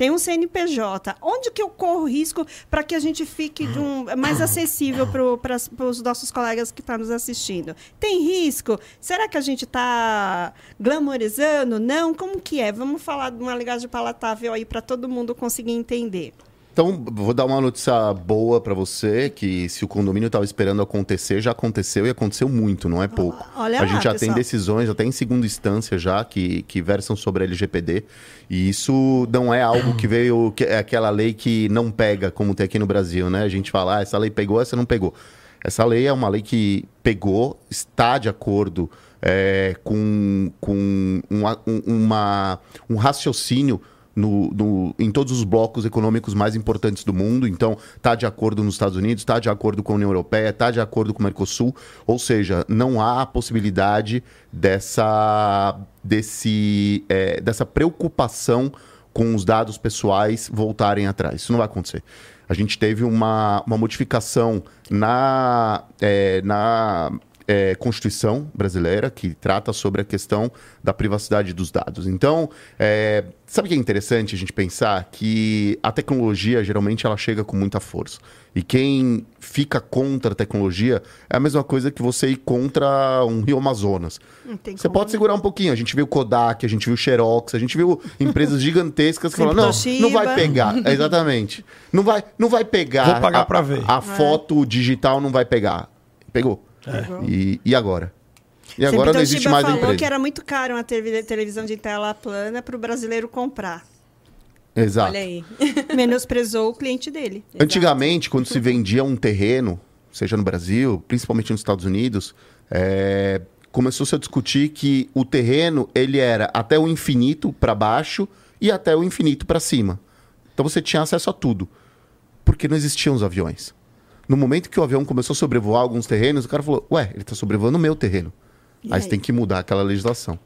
Tem um CNPJ. Onde que eu corro risco para que a gente fique um, mais acessível para os nossos colegas que estão nos assistindo? Tem risco? Será que a gente está glamorizando? Não? Como que é? Vamos falar de uma linguagem palatável aí para todo mundo conseguir entender. Então, vou dar uma notícia boa pra você, que se o condomínio estava esperando acontecer, já aconteceu e aconteceu muito, não é pouco. olha a lá, gente já tem pessoal. decisões, até em segunda instância já, que, que versam sobre a LGPD. E isso não é algo que veio, que é aquela lei que não pega, como tem aqui no Brasil, né? A gente fala, ah, essa lei pegou, essa não pegou. Essa lei é uma lei que pegou, está de acordo é, com, com um, um- uma, um raciocínio no, no- em todos os blocos econômicos mais importantes do mundo. Então, está de acordo nos Estados Unidos, está de acordo com a União Europeia, está de acordo com o Mercosul. Ou seja, não há a possibilidade dessa, desse, é, dessa preocupação com os dados pessoais voltarem atrás. Isso não vai acontecer. A gente teve uma, uma modificação na, é, na é, Constituição brasileira que trata sobre a questão da privacidade dos dados. Então, é, sabe o que é interessante a gente pensar? Que a tecnologia, geralmente, ela chega com muita força. E quem fica contra a tecnologia é a mesma coisa que você ir contra um rio Amazonas. Você como, pode né? segurar um pouquinho. A gente viu Kodak, a gente viu Xerox, a gente viu empresas gigantescas que falaram, não, Toshiba." não vai pegar. É, Exatamente. Não vai, não vai pegar. Vou pagar a, pra ver. A, foto digital não vai pegar. Pegou. E, e agora? E agora Sempre não existe mais a falou empresa. que era muito caro uma televi- televisão de tela plana para o brasileiro comprar. Exato. Olha aí. Menosprezou o cliente dele. Antigamente, quando se vendia um terreno, seja no Brasil, principalmente nos Estados Unidos, é, começou-se a discutir que o terreno ele era até o infinito para baixo e até o infinito para cima. Então você tinha acesso a tudo, porque não existiam os aviões. No momento que o avião começou a sobrevoar alguns terrenos, o cara falou: Ué, ele está sobrevoando o meu terreno. E Aí aí? você tem que mudar aquela legislação.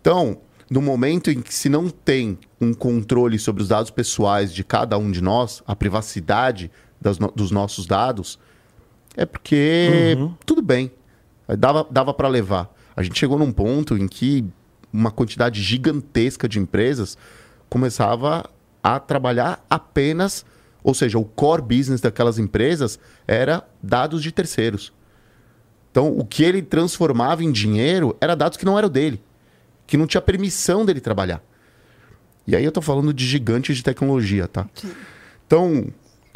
Então, no momento em que se não tem um controle sobre os dados pessoais de cada um de nós, a privacidade no- dos nossos dados, é porque tudo bem, dava, dava para levar. A gente chegou num ponto em que uma quantidade gigantesca de empresas começava a trabalhar apenas, ou seja, o core business daquelas empresas era dados de terceiros. Então, o que ele transformava em dinheiro era dados que não eram dele, que não tinha permissão dele trabalhar. E aí eu tô falando de gigantes de tecnologia, tá? Então,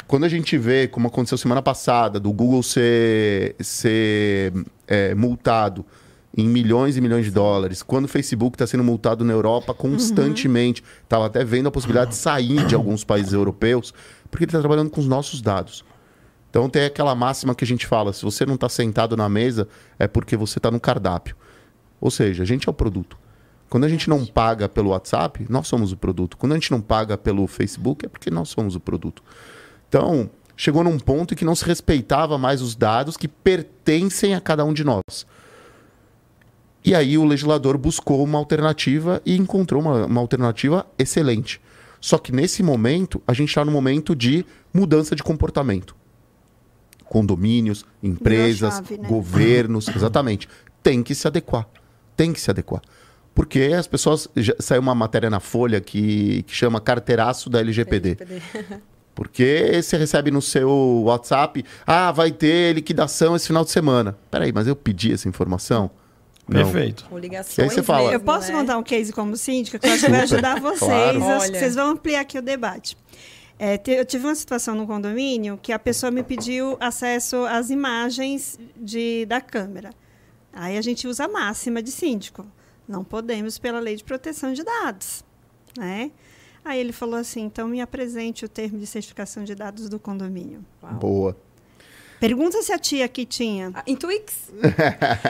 quando a gente vê, como aconteceu semana passada, do Google ser, ser é, multado em milhões e milhões de dólares, quando o Facebook está sendo multado na Europa constantemente, estava até vendo a possibilidade de sair de alguns países europeus, porque ele está trabalhando com os nossos dados. Então tem aquela máxima que a gente fala: se você não está sentado na mesa, é porque você está no cardápio. Ou seja, a gente é o produto. Quando a gente não paga pelo WhatsApp, nós somos o produto. Quando a gente não paga pelo Facebook, é porque nós somos o produto. Então, chegou num ponto em que não se respeitava mais os dados que pertencem a cada um de nós. E aí o legislador buscou uma alternativa e encontrou uma, uma alternativa excelente. Só que nesse momento, a gente está no momento de mudança de comportamento. Condomínios, empresas, chave, né? governos, exatamente. Tem que se adequar. Tem que se adequar. Porque as pessoas. Já, saiu uma matéria na Folha que, que chama carteiraço da LGPD. Porque você recebe no seu WhatsApp, ah, vai ter liquidação esse final de semana. Peraí, mas eu pedi essa informação? Não. Perfeito. Com ligações E aí você fala- Eu posso né? contar um case como síndica, que eu acho que vai ajudar vocês. Claro. Acho que Olha. vocês vão ampliar aqui o debate. É, eu tive uma situação no condomínio que a pessoa me pediu acesso às imagens de, da câmera. Aí a gente usa a máxima de síndico. Não podemos pela lei de proteção de dados. Né? Aí ele falou assim: então me apresente o termo de certificação de dados do condomínio. Boa. Pergunta se a tia aqui tinha. Ah, Intuix?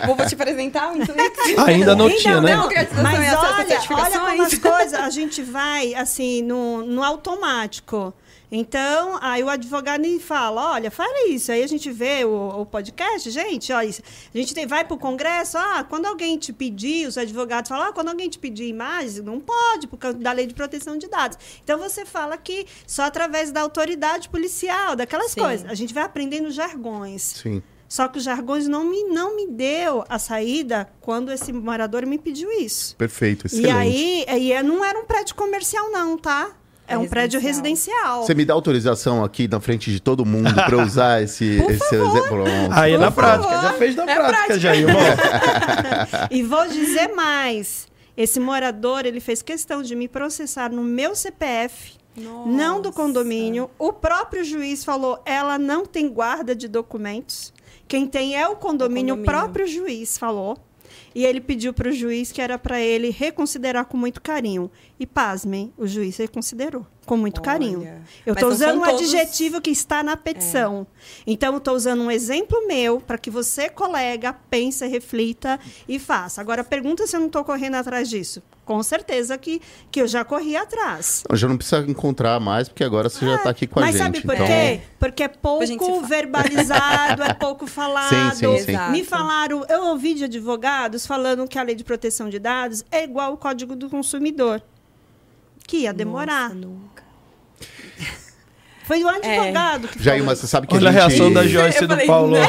vou, vou te apresentar o Intuix. Ainda não Ainda tinha, né? não, Mas às olha, olha como as coisas, a gente vai assim no, no automático. Então, aí o advogado me fala, olha, fala isso. Aí a gente vê o, o podcast, gente, olha isso. A gente tem- vai para o Congresso, ah, quando alguém te pedir, os advogados falam, ah, quando alguém te pedir imagens, não pode, por causa da lei de proteção de dados. Então você fala que só através da autoridade policial, daquelas Sim. coisas. A gente vai aprendendo jargões. Sim. Só que os jargões não me, não me deu a saída quando esse morador me pediu isso. Perfeito, excelente. E aí, e é- não era um prédio comercial, não, tá? É, É um prédio residencial. Você me dá autorização aqui na frente de todo mundo para eu usar esse, Por esse favor. exemplo? Aí Por na prática, favor. já fez na É prática, prática. já, irmão. E vou dizer mais. Esse morador, ele fez questão de me processar no meu CPF não do condomínio. O próprio juiz falou, ela não tem guarda de documentos. Quem tem é o condomínio, o, condomínio. próprio juiz falou. E ele pediu para o juiz que era para ele reconsiderar com muito carinho. E pasmem, o juiz reconsiderou com muito Olha. carinho. Eu Mas estou usando um todos- adjetivo que está na petição. Então, eu estou usando um exemplo meu para que você, colega, pense, reflita e faça. Agora, pergunta se eu não estou correndo atrás disso. Com certeza que, que eu já corri atrás. Eu já não precisa encontrar mais, porque agora você já está aqui com a Mas gente. sabe por então... quê? Porque é pouco verbalizado, é pouco falado. Sim, sim, sim. Exato. Me falaram, eu ouvi de advogados falando que a lei de proteção de dados é igual ao Código do Consumidor. Que ia demorar. Nossa, nunca. Foi o advogado que Jair, mas você sabe que Olha a a gente... reação da Joyce e do falei, Paulo. não é A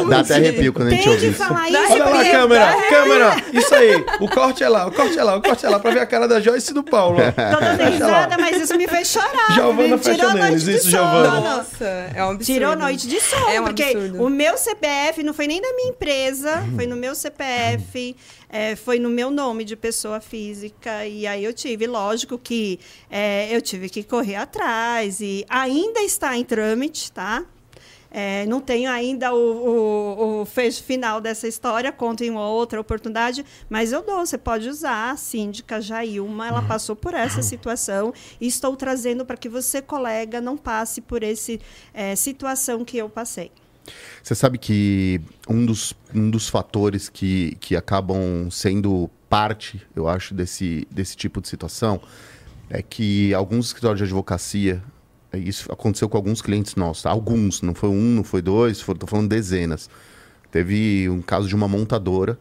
gente dá até arrepio quando a gente Tem ouve que isso. isso. Olha lá a porque- câmera, câmera, isso aí. O corte é lá, o corte é lá, o corte é lá, pra ver a cara da Joyce e do Paulo. Tô dando risada, mas isso me fez chorar. Giovana me tirou a noite neles, de isso, sono. Giovana. Nossa, é um absurdo. Tirou noite de sono, É um porque absurdo. o meu CPF não foi nem da minha empresa, foi no meu CPF, é, foi no meu nome de pessoa física. E aí eu tive, lógico que é, eu tive que correr atrás. E ainda está em trâmite, tá? É, não tenho ainda o, o, o fecho final dessa história, conto em uma outra oportunidade, mas eu dou, você pode usar. A síndica Jailma, ela passou por essa situação e estou trazendo para que você, colega, não passe por essa situação que eu passei. Você sabe que um dos, um dos fatores que, que acabam sendo parte, eu acho, desse, desse tipo de situação é que alguns escritórios de advocacia, é, isso aconteceu com alguns clientes nossos, tá? alguns, não foi um, não foi dois, estou falando dezenas. Teve um caso de uma montadora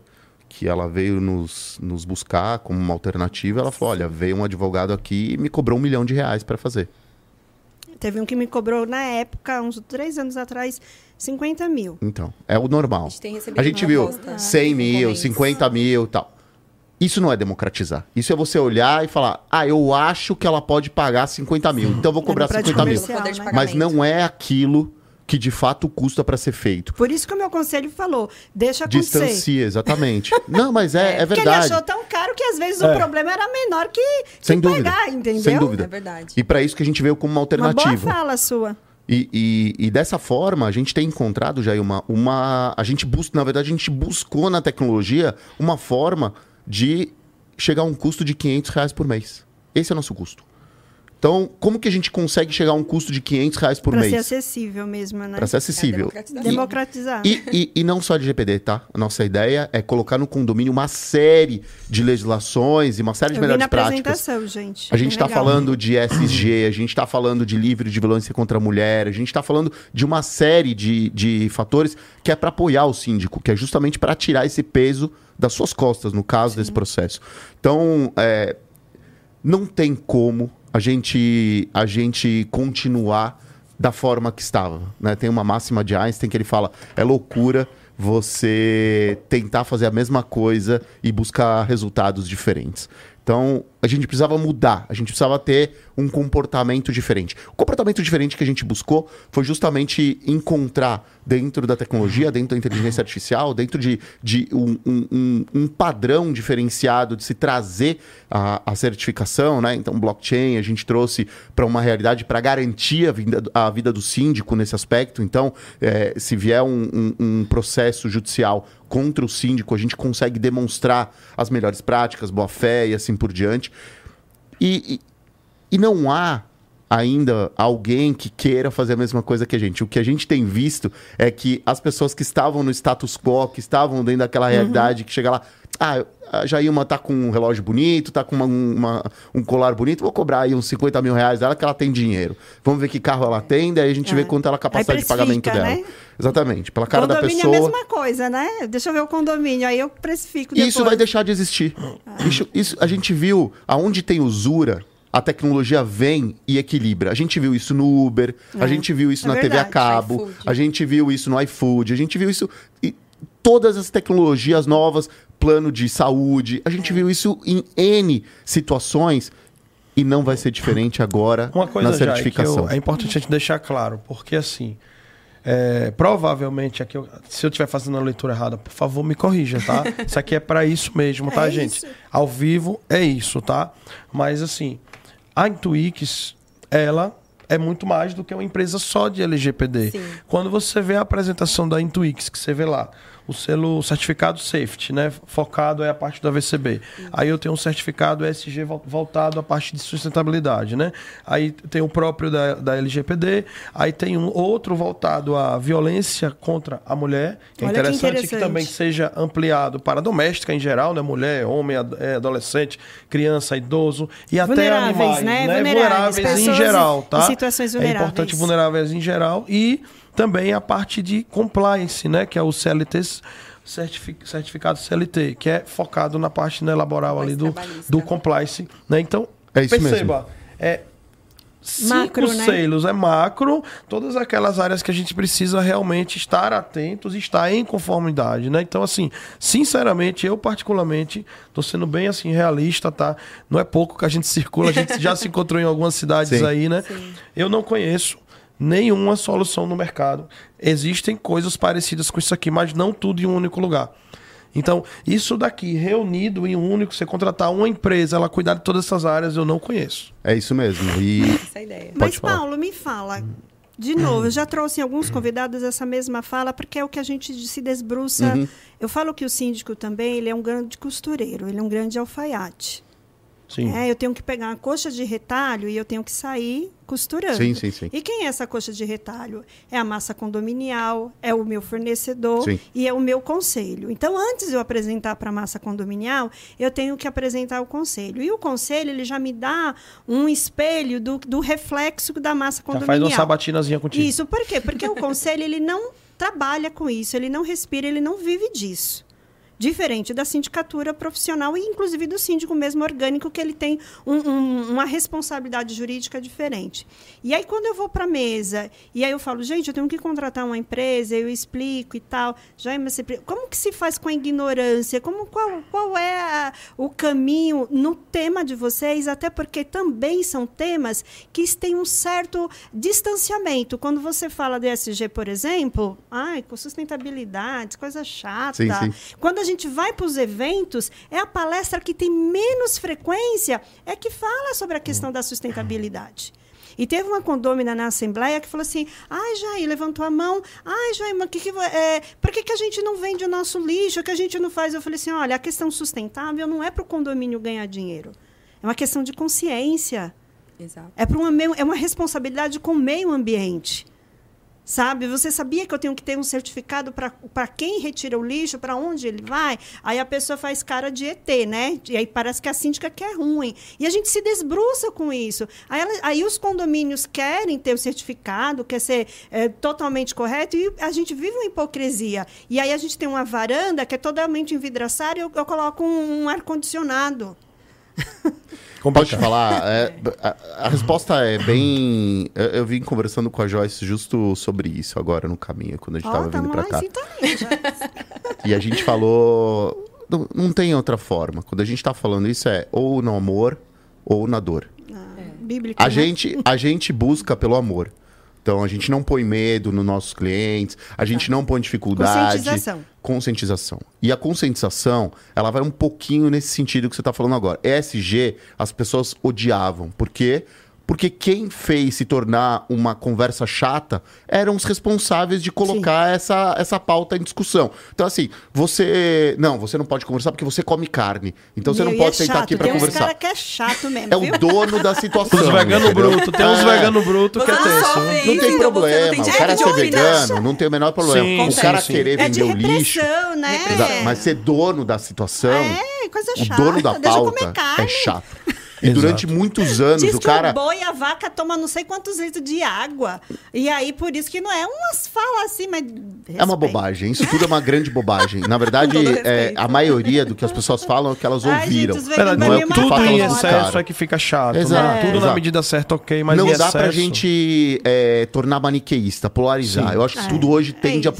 que ela veio nos, nos buscar como uma alternativa. Ela falou: olha, veio um advogado aqui e me cobrou um milhão de reais para fazer. Teve um que me cobrou na época, uns três anos atrás, 50 mil. Então, é o normal. A gente tem recebido A gente viu resposta. 100 mil, Comentários. 50 mil e tal. Isso não é democratizar. Isso é você olhar e falar, ah, eu acho que ela pode pagar 50 mil, então eu vou cobrar É no prédio 50 mil. né? Mas não é aquilo que de fato custa para ser feito. Por isso que o meu conselho falou, deixa acontecer. Distancia, exatamente. Não, mas é, é Porque ele verdade. achou tão caro que às vezes É. o problema era menor que, que Sem dúvida. pagar, entendeu? Sem dúvida. É verdade. E para isso que a gente veio como uma Uma boa alternativa. fala sua. E, e- e dessa forma, a gente tem encontrado, Jair, uma, uma. A gente busca, na verdade, a gente buscou na tecnologia uma forma de chegar a um custo de 500 reais por mês. Esse é o nosso custo. Então, como que a gente consegue chegar a um custo de 500 reais por Para ser mês? acessível mesmo, né? Para ser acessível. É. Democratizar. E, e- e não só de GPD, tá? A nossa ideia é colocar no condomínio uma série de legislações e uma série de Eu vi melhores na práticas. apresentação, gente. A gente está falando de SG, a gente está falando de livre de violência contra a mulher, a gente está falando de uma série de, de fatores que é para apoiar o síndico, que é justamente para tirar esse peso das suas costas, no caso desse processo. Então, é, não tem como a gente, a gente continuar da forma que estava. Né? Tem uma máxima de Einstein que ele fala: é loucura você tentar fazer a mesma coisa e buscar resultados diferentes. Então, a gente precisava mudar, a gente precisava ter um comportamento diferente. O comportamento diferente que a gente buscou foi justamente encontrar dentro da tecnologia, dentro da inteligência artificial, dentro de, de um, um- um- padrão diferenciado de se trazer a, a certificação, né? Então, blockchain a gente trouxe para uma realidade para garantir a vida, a vida do síndico nesse aspecto. Então, eh, se vier um- um processo judicial contra o síndico, a gente consegue demonstrar as melhores práticas, boa fé e assim por diante. E, e, e não há ainda alguém que queira fazer a mesma coisa que a gente. O que a gente tem visto é que as pessoas que estavam no status quo, que estavam dentro daquela realidade, que chega lá, ah, a Jailma tá com um relógio bonito, tá com uma- uma- um colar bonito, vou cobrar aí uns 50 mil reais dela que ela tem dinheiro. Vamos ver que carro ela tem, daí a gente vê quanto ela a capacidade de pagamento dela. né? Exatamente. Pela cara da condomínio pessoa. é a mesma coisa, né? Deixa eu ver o condomínio, aí eu precifico depois. Isso vai deixar de existir. Isso, isso- a gente viu aonde tem usura, a tecnologia vem e equilibra. A gente viu isso no Uber, a É. gente viu isso É na TV a verdade. cabo, a gente viu isso no iFood, a gente viu isso em todas as tecnologias novas, plano de saúde, a É. gente viu isso em N situações e não vai ser diferente agora Uma coisa na já é que certificação. eu- é importante a gente deixar claro, porque assim, é, provavelmente aqui, eu- se eu estiver fazendo a leitura errada, por favor, me corrija, tá? Isso aqui é para isso mesmo, tá, É gente? isso. Ao vivo é isso, tá? Mas assim, a Intuix, ela é muito mais do que uma empresa só de LGPD. Sim. Quando você vê a apresentação da Intuix, que você vê lá, o selo certificado safety, né? Focado é a parte do AVCB. Aí eu tenho um certificado ESG vol- voltado à parte de sustentabilidade, né? Aí tem o próprio da, da LGPD, aí tem um outro voltado à violência contra a mulher, que é Olha que interessante que, interessante. também seja ampliado para a doméstica em geral, né? Mulher, homem, eh, adolescente, criança, idoso e até animais, né? né? Vulneráveis, Vulneráveis em geral, em tá? situações É vulneráveis. importante vulneráveis em geral e também a parte de compliance, né? Que é o CLT certifi- certificado CLT, que é focado na parte né, laboral ali do, do compliance, né? Então, É isso perceba, é cinco Macro, né? selos, é macro, todas aquelas áreas que a gente precisa realmente estar atentos e estar em conformidade, né? Então, assim, sinceramente, eu particularmente tô sendo bem assim realista, tá? Não é pouco que a gente circula, a gente já se encontrou em algumas cidades Sim. aí, né? Sim. Eu não conheço nenhuma solução no mercado. Existem coisas parecidas com isso aqui, mas não tudo em um único lugar. Então, isso daqui reunido em um único, você contratar uma empresa, ela cuidar de todas essas áreas, eu não conheço. É isso mesmo. E Essa é a ideia. Mas, falar. Paulo, me fala. De novo, eu já trouxe em alguns convidados essa mesma fala, porque é o que a gente se desbruça. Uhum. Eu falo que o síndico também ele é um grande costureiro, ele é um grande alfaiate. Sim. É, eu tenho que pegar uma coxa de retalho e eu tenho que sair costurando. Sim, sim, sim. E quem é essa coxa de retalho? É a massa condominial, é o meu fornecedor Sim. e é o meu conselho. Então, antes de eu apresentar para a massa condominial, eu tenho que apresentar o conselho. E o conselho, ele já me dá um espelho do, do reflexo da massa Já condominial. faz uma sabatinazinha contigo. Isso, por quê? Porque o conselho ele não trabalha com isso, ele não respira, ele não vive disso. Diferente da sindicatura profissional e, inclusive, do síndico mesmo orgânico, que ele tem um- um- uma responsabilidade jurídica diferente. E aí, quando eu vou para a mesa, e aí eu falo, gente, eu tenho que contratar uma empresa, eu explico e tal. Já, mas você pre- como que se faz com a ignorância? Como, qual, qual é a- o caminho no tema de vocês? Até porque também são temas que têm um certo distanciamento. Quando você fala do ESG, por exemplo, ai, com sustentabilidade, coisa chata. Sim, sim. Quando a gente vai para os eventos, é a palestra que tem menos frequência, é que fala sobre a questão da sustentabilidade. E teve uma condômina na Assembleia que falou assim: ai, Jair, levantou a mão, ai, Jair, mas que que, é, por que, que a gente não vende o nosso lixo? que a gente não faz? Eu falei assim: olha, a questão sustentável não é para o condomínio ganhar dinheiro, é uma questão de consciência. Exato. É, para uma, é uma responsabilidade com o meio ambiente. Sabe? Você sabia que eu tenho que ter um certificado para quem retira o lixo, para onde ele vai? Aí a pessoa faz cara de ET, né? E aí parece que a síndica quer ruim. E a gente se desbruça com isso. Aí, ela- aí os condomínios querem ter o certificado, quer ser é, totalmente correto, e a gente vive uma hipocrisia. E aí a gente tem uma varanda que é totalmente envidraçada e eu, eu coloco um, um ar-condicionado. Pode falar. é, a, a resposta é bem. Eu, eu vim conversando com a Joyce justo sobre isso agora no caminho, quando a gente Ó, tava vindo tamo pra cá. E a gente falou. Não, não tem outra forma. Quando a gente tá falando isso, é ou no amor ou na dor. Bíblico, A né? gente, a gente busca pelo amor. Então a gente não põe medo nos nossos clientes, a gente não põe dificuldade. Conscientização. Conscientização. E a conscientização, ela vai um pouquinho nesse sentido que você está falando agora. ESG, as pessoas odiavam. Por quê? Porque quem fez se tornar uma conversa chata eram os responsáveis de colocar essa, essa pauta em discussão. Então, assim, você. Não, você não pode conversar porque você come carne. Então você Meu, não e pode é sentar chato, aqui para conversar. cara que é chato mesmo, É viu? o dono da situação. Os vegano bruto, tem uns É. vegano bruto que é Você tenso. viu? Não Isso, tem você problema. não tem o cara de ser vegano, não tem o menor problema. Sim, o cara sim, sim. querer É de vender o lixo. né? Mas ser dono da situação, É, coisa o chata. dono da Deixa eu pauta comer carne. é chato. E Exato. durante muitos anos Diz o que cara. o boi e a vaca tomam não sei quantos litros de água. E aí, por isso que não é umas falas assim, mas. É uma respeito. bobagem, isso tudo é uma grande bobagem. Na verdade, é, respeito. a maioria do que as pessoas falam é que elas Ai, ouviram. gente, veganos Verdade, Não não é é o que tudo em excesso cara. é que fica chato. Exato, né? Tudo exato. na medida certa, ok, mas não em dá excesso... pra gente é, tornar maniqueísta, polarizar. Sim. Eu acho que É, tudo hoje é tende à isso.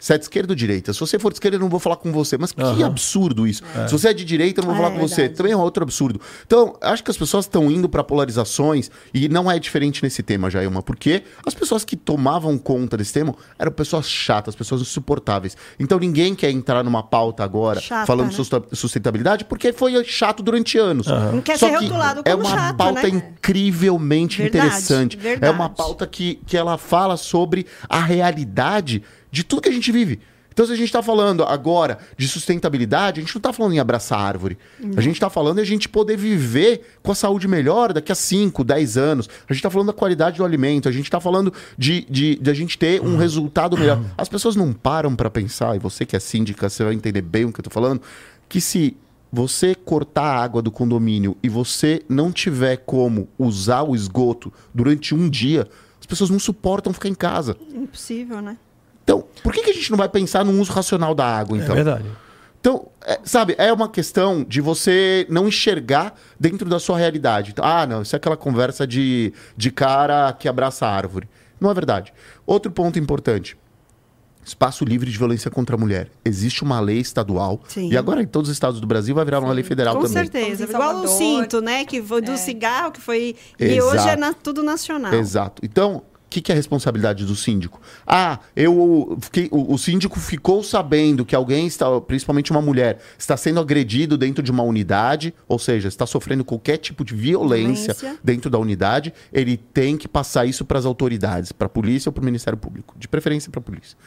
Se é de esquerda ou direita. Se você for de esquerda, eu não vou falar com você. Mas que Aham. absurdo isso. Se você é de direita, eu não vou É, falar com você. verdade. Também é um outro absurdo. Então, acho que as pessoas estão indo para polarizações e não é diferente nesse tema, Jailma, porque as pessoas que tomavam conta desse tema eram pessoas chatas, pessoas insuportáveis. Então, ninguém quer entrar numa pauta agora Chata, falando né? sustentabilidade porque foi chato durante anos. Não quer Só ser que rotulado é como uma chato, pauta né? incrivelmente Verdade, interessante. É verdade. uma pauta que, que ela fala sobre a realidade de tudo que a gente vive. Então, se a gente está falando agora de sustentabilidade, a gente não está falando em abraçar árvore. A gente está falando em a gente poder viver com a saúde melhor daqui a 5, 10 anos. A gente está falando da qualidade do alimento. A gente está falando de, de, de a gente ter um resultado melhor. As pessoas não param para pensar, e você que é síndica, você vai entender bem o que eu estou falando, que se você cortar a água do condomínio e você não tiver como usar o esgoto durante um dia, as pessoas não suportam ficar em casa. Impossível, né? Então, por que, que a gente não vai pensar num uso racional da água, É então? verdade. Então, é, sabe, é uma questão de você não enxergar dentro da sua realidade. Então, ah, não, isso é aquela conversa de, de cara que abraça a árvore. Não é verdade. Outro ponto importante. Espaço livre de violência contra a mulher. Existe uma lei estadual. Sim. E agora em todos os estados do Brasil vai virar uma lei federal Com também. certeza. Como em Igual o cinto, né? Que foi do É. cigarro, que foi. E Exato. hoje é na- tudo nacional. Exato. Então, que, que é a responsabilidade do síndico? Ah, eu fiquei, o, o síndico ficou sabendo que alguém está, principalmente uma mulher, está sendo agredido dentro de uma unidade, ou seja, está sofrendo qualquer tipo de violência, Violência. dentro da unidade, ele tem que passar isso para as autoridades, para a polícia ou para o Ministério Público, de preferência para a polícia.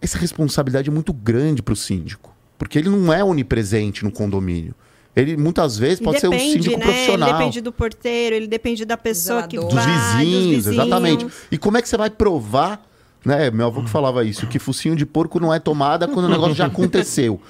Essa responsabilidade é muito grande para o síndico, porque ele não é onipresente no condomínio. Ele muitas vezes pode ser um depende, síndico né? profissional Ele depende do porteiro, ele depende da pessoa que zelador. dos vai, vizinhos, exatamente. vizinhos. E como é que você vai provar, né? Meu avô que falava isso, que focinho de porco não é tomada quando o negócio já aconteceu.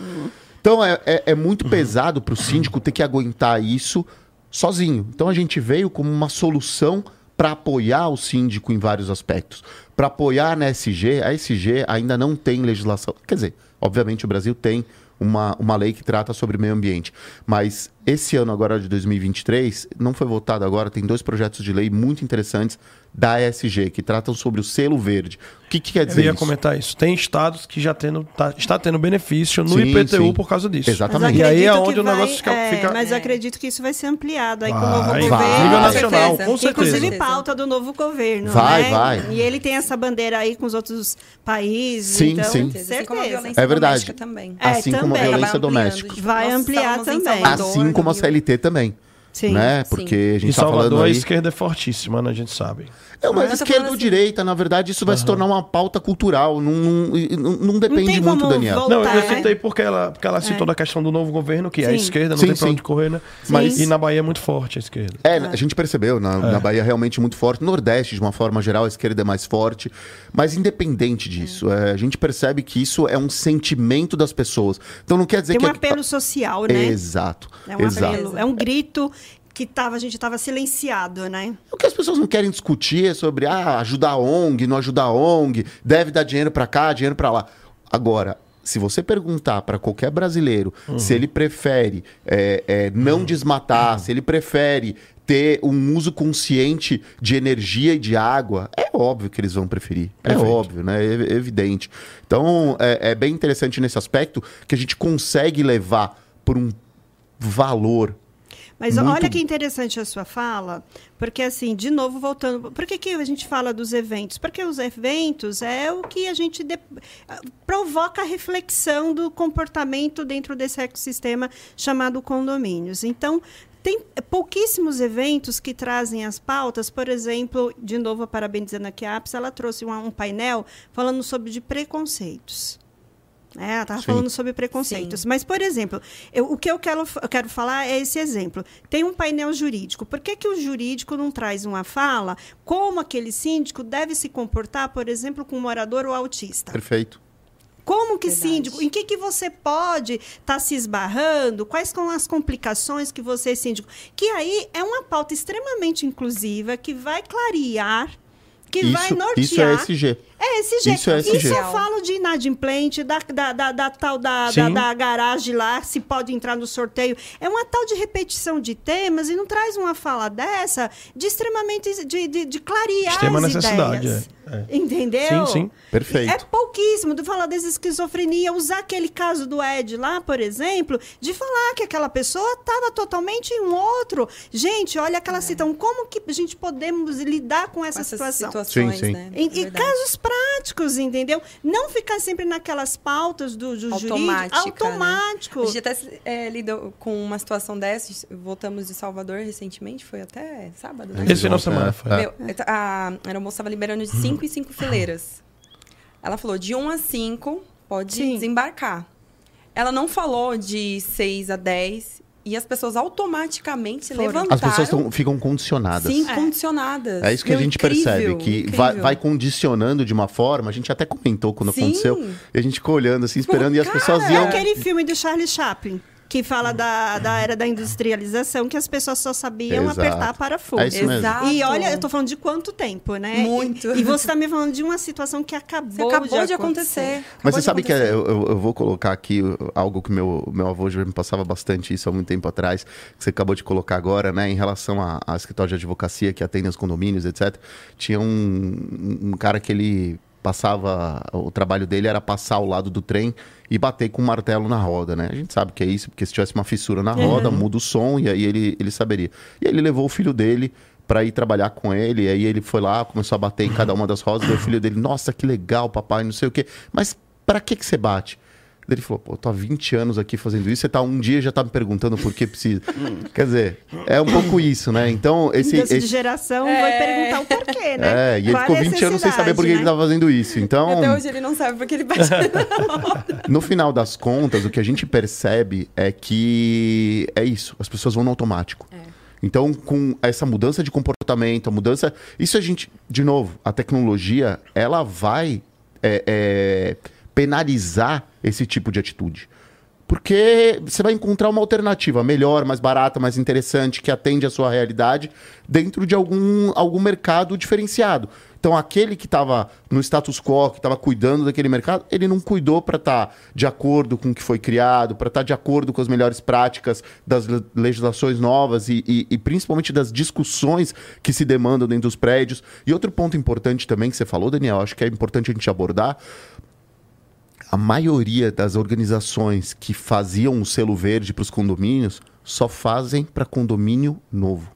Então é, é, é muito pesado para o síndico ter que aguentar isso sozinho. Então a gente veio como uma solução para apoiar o síndico em vários aspectos. Para apoiar na SG, a SG ainda não tem legislação. Quer dizer, obviamente o Brasil tem uma, uma lei que trata sobre meio ambiente. Mas esse ano agora de 2023, não foi votado agora, tem dois projetos de lei muito interessantes da ESG, que tratam sobre o selo verde. O que, que quer Eu dizer ia isso? comentar isso. Tem estados que já tendo, tá- está tendo benefício no Sim, IPTU sim. por causa disso. Exatamente. E aí é acredito onde que o negócio vai- fica. é, Mas eu acredito que isso vai ser ampliado aí com o Vai, novo vai. governo. Nível nacional, certeza. com certeza. Inclusive pauta do novo governo. Vai, né? vai. E ele tem essa bandeira aí com os outros países. Sim, então, sim. Assim como a Certeza. violência É verdade. doméstica também. É, assim como a também. violência doméstica. Vai ampliar em também. Assim como a. CLT também. Sim. Né? Sim. Porque a gente Em tá falando Salvador, a aí... esquerda é fortíssima, né? A gente sabe. É uma esquerda ou assim- direita, na verdade, isso vai se tornar uma pauta cultural. Não, não, não- não depende tem muito, como Daniel. voltar. Não, eu né? citei porque ela, porque ela citou da questão do novo governo, que é a Sim. esquerda, não Sim, tem pra sim. onde correr, né? Mas- E na Bahia é muito forte a esquerda. É, a gente percebeu, na, na Bahia é realmente muito forte. No Nordeste, de uma forma geral, a esquerda é mais forte. Mas independente disso, é, a gente percebe que isso é um sentimento das pessoas. Então não quer dizer Tem que... um apelo social, né? Exato, É um exato. apelo. É um grito que tava, a gente estava silenciado, né? O que as pessoas não querem discutir é sobre ah, ajudar a ONG, não ajudar a ONG, deve dar dinheiro pra cá, dinheiro pra lá. Agora, se você perguntar pra qualquer brasileiro se ele prefere é, é, não desmatar, se ele prefere ter um uso consciente de energia e de água, é óbvio que eles vão preferir. É Perfeito. óbvio, né? É é evidente. Então, é, é bem interessante nesse aspecto que a gente consegue levar por um valor Mas Muito- olha que interessante a sua fala, porque assim, de novo voltando, por que, que a gente fala dos eventos? Porque os eventos é o que a gente de- provoca a reflexão do comportamento dentro desse ecossistema chamado condomínios. Então, tem pouquíssimos eventos que trazem as pautas, por exemplo, de novo parabenizando aqui a APS, ela trouxe um, um painel falando sobre de preconceitos. É, ela estava Sim. falando sobre preconceitos. Mas, por exemplo, eu- o que eu quero, eu quero falar é esse exemplo. Tem um painel jurídico. Por que, que o jurídico não traz uma fala como aquele síndico deve se comportar, por exemplo, com um morador ou autista? perfeito. Como que Verdade. síndico? Em que, que você pode estar se esbarrando? Quais são as complicações que você, síndico? Que aí é uma pauta extremamente inclusiva que vai clarear, que vai Isso, nortear. isso é SG. É esse jeito. Isso é esse e se eu falo de inadimplente, da, da, da, da tal da, da, da garagem lá, se pode entrar no sorteio. É uma tal de repetição de temas e não traz uma fala dessa de extremamente de, de, de clarear Extrema as necessidade, ideias. é, Entendeu? Sim, sim. Perfeito. É pouquíssimo de falar dessa esquizofrenia, usar aquele caso do Ed lá, por exemplo, de falar que aquela pessoa estava totalmente em um outro. Gente, olha aquela situação. Como que a gente podemos lidar com essa Com essas situação? situações, Sim, sim. né? Em, É verdade. casos práticos, entendeu? Não ficar sempre naquelas pautas do, do jurídico. Né? Automático. A gente até é, lidou com uma situação dessa. Voltamos de Salvador recentemente, foi até sábado, né? Esse final de semana foi. Meu, a aeromoça estava liberando de cinco em cinco fileiras. Ela falou, de 1 a 5, pode Sim. desembarcar. Ela não falou de 6 a 10 e as pessoas automaticamente Foram. levantaram. As pessoas tão- ficam condicionadas. Sim, É. condicionadas. É isso que a Meu, gente incrível, percebe, que incrível. vai, vai condicionando de uma forma. A gente até comentou quando Sim. aconteceu. E a gente ficou olhando assim, esperando, e as Cara, pessoas É iam. aquele filme do Charlie Chaplin. Que fala da, da era da industrialização, que as pessoas só sabiam Exato. apertar parafuso. É isso mesmo. Exato. E olha, eu tô falando de quanto tempo, né? Muito. E, e você tá me falando de uma situação que acabou, Acabou de, acontecer. acontecer. Mas Acabou você de sabe que acontecer. é- eu, eu- eu vou colocar aqui algo que meu, meu avô já me passava bastante isso há muito tempo atrás, que você acabou de colocar agora, né? Em relação a, a escritório de advocacia que atende os condomínios, etc. Tinha um, um cara que ele passava, o trabalho dele era passar ao lado do trem e bater com um martelo na roda, né? A gente sabe que é isso, porque se tivesse uma fissura na roda, muda o som e aí ele, ele saberia. E ele levou o filho dele para ir trabalhar com ele, e aí ele foi lá, começou a bater em cada uma das rodas, e o filho dele, nossa, que legal, papai, não sei o quê. Mas para que que você bate? Ele falou, pô, eu tô há 20 anos aqui fazendo isso, você tá um dia e já tá me perguntando por que precisa. Quer dizer, é um pouco isso, né? Então, esse... Mudança de esse geração, vai É. perguntar o porquê, né? é, e ele Qual ficou 20 anos sem saber por que ele necessidade, tava fazendo isso. Então, Até hoje ele não sabe porque ele bate no final das contas, o que a gente percebe é que é isso, as pessoas vão no automático. Então, com essa mudança de comportamento, a mudança. Isso a gente, de novo, a tecnologia, ela vai é, é, penalizar esse tipo de atitude. Porque você vai encontrar uma alternativa melhor, mais barata, mais interessante, que atende à sua realidade, dentro de algum, algum mercado diferenciado. Então, aquele que estava no status quo, que estava cuidando daquele mercado, ele não cuidou para estar de acordo com o que foi criado, para estar de acordo com as melhores práticas das le- legislações novas e, e- e principalmente das discussões que se demandam dentro dos prédios. E outro ponto importante também que você falou, Daniel, acho que é importante a gente abordar, a maioria das organizações que faziam o selo verde para os condomínios só fazem para condomínio novo.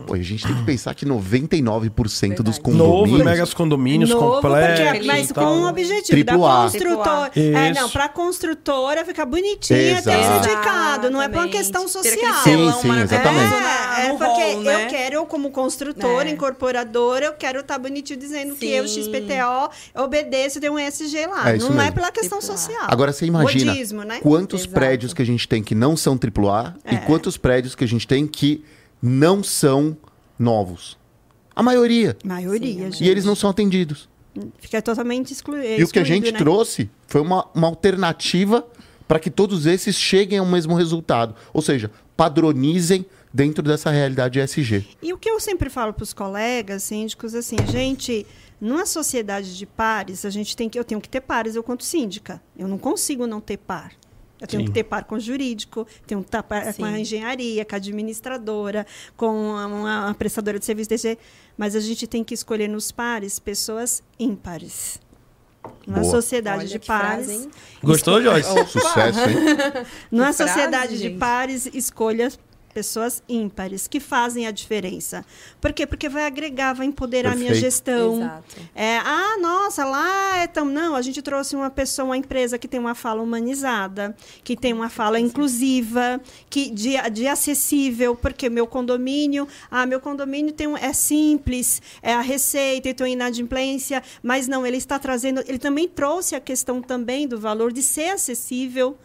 É. Pô, a gente tem que pensar que 99% dos Verdade. Novo, condomínios... megas condomínios Novo, completos. porque, mas e com um objetivo Triplo da A. construtora. É, não, pra construtora ficar bonitinha, ter certificado, não é pra uma questão social. Sim, sim, exatamente. na- É, é porque rolo, né? eu quero, como construtora, É. incorporadora, eu quero estar bonitinho dizendo que eu, Sim. XPTO, obedeço, tenho um ESG lá. É não é pela questão Triplo A. social. Agora você imagina Modismo, né? quantos Exato. prédios que a gente tem que não são AAA e É. quantos prédios que a gente tem que não são novos. A maioria. Maioria, Sim, gente. E eles não são atendidos. Fica totalmente exclu... E o que a gente né? trouxe foi uma, uma alternativa para que todos esses cheguem ao mesmo resultado. Ou seja, padronizem dentro dessa realidade ESG. E o que eu sempre falo para os colegas síndicos, assim, gente, numa sociedade de pares, a gente tem que, eu tenho que ter pares, eu quanto síndica. Eu não consigo não ter par. Eu tenho Sim. que ter par com o jurídico, tenho que ter par com a Sim. engenharia, com a administradora, com uma, uma prestadora de serviço DG. Mas a gente tem que escolher nos pares pessoas ímpares. Numa Boa. sociedade Olha de pares. frase? Gostou, Joyce? Sucesso, hein? Numa Que frase, sociedade de gente. pares, escolha pessoas ímpares que fazem a diferença. Por quê? Porque vai agregar, vai empoderar a minha Perfeito. gestão. Exato. É, ah, nossa, lá é tão. Não, a gente trouxe uma pessoa, uma empresa que tem uma fala humanizada, que tem uma fala inclusiva, que de, de acessível, porque meu condomínio, ah, meu condomínio tem um, é simples, é a receita, então inadimplência, mas não, ele está trazendo, ele também trouxe a questão também do valor de ser acessível.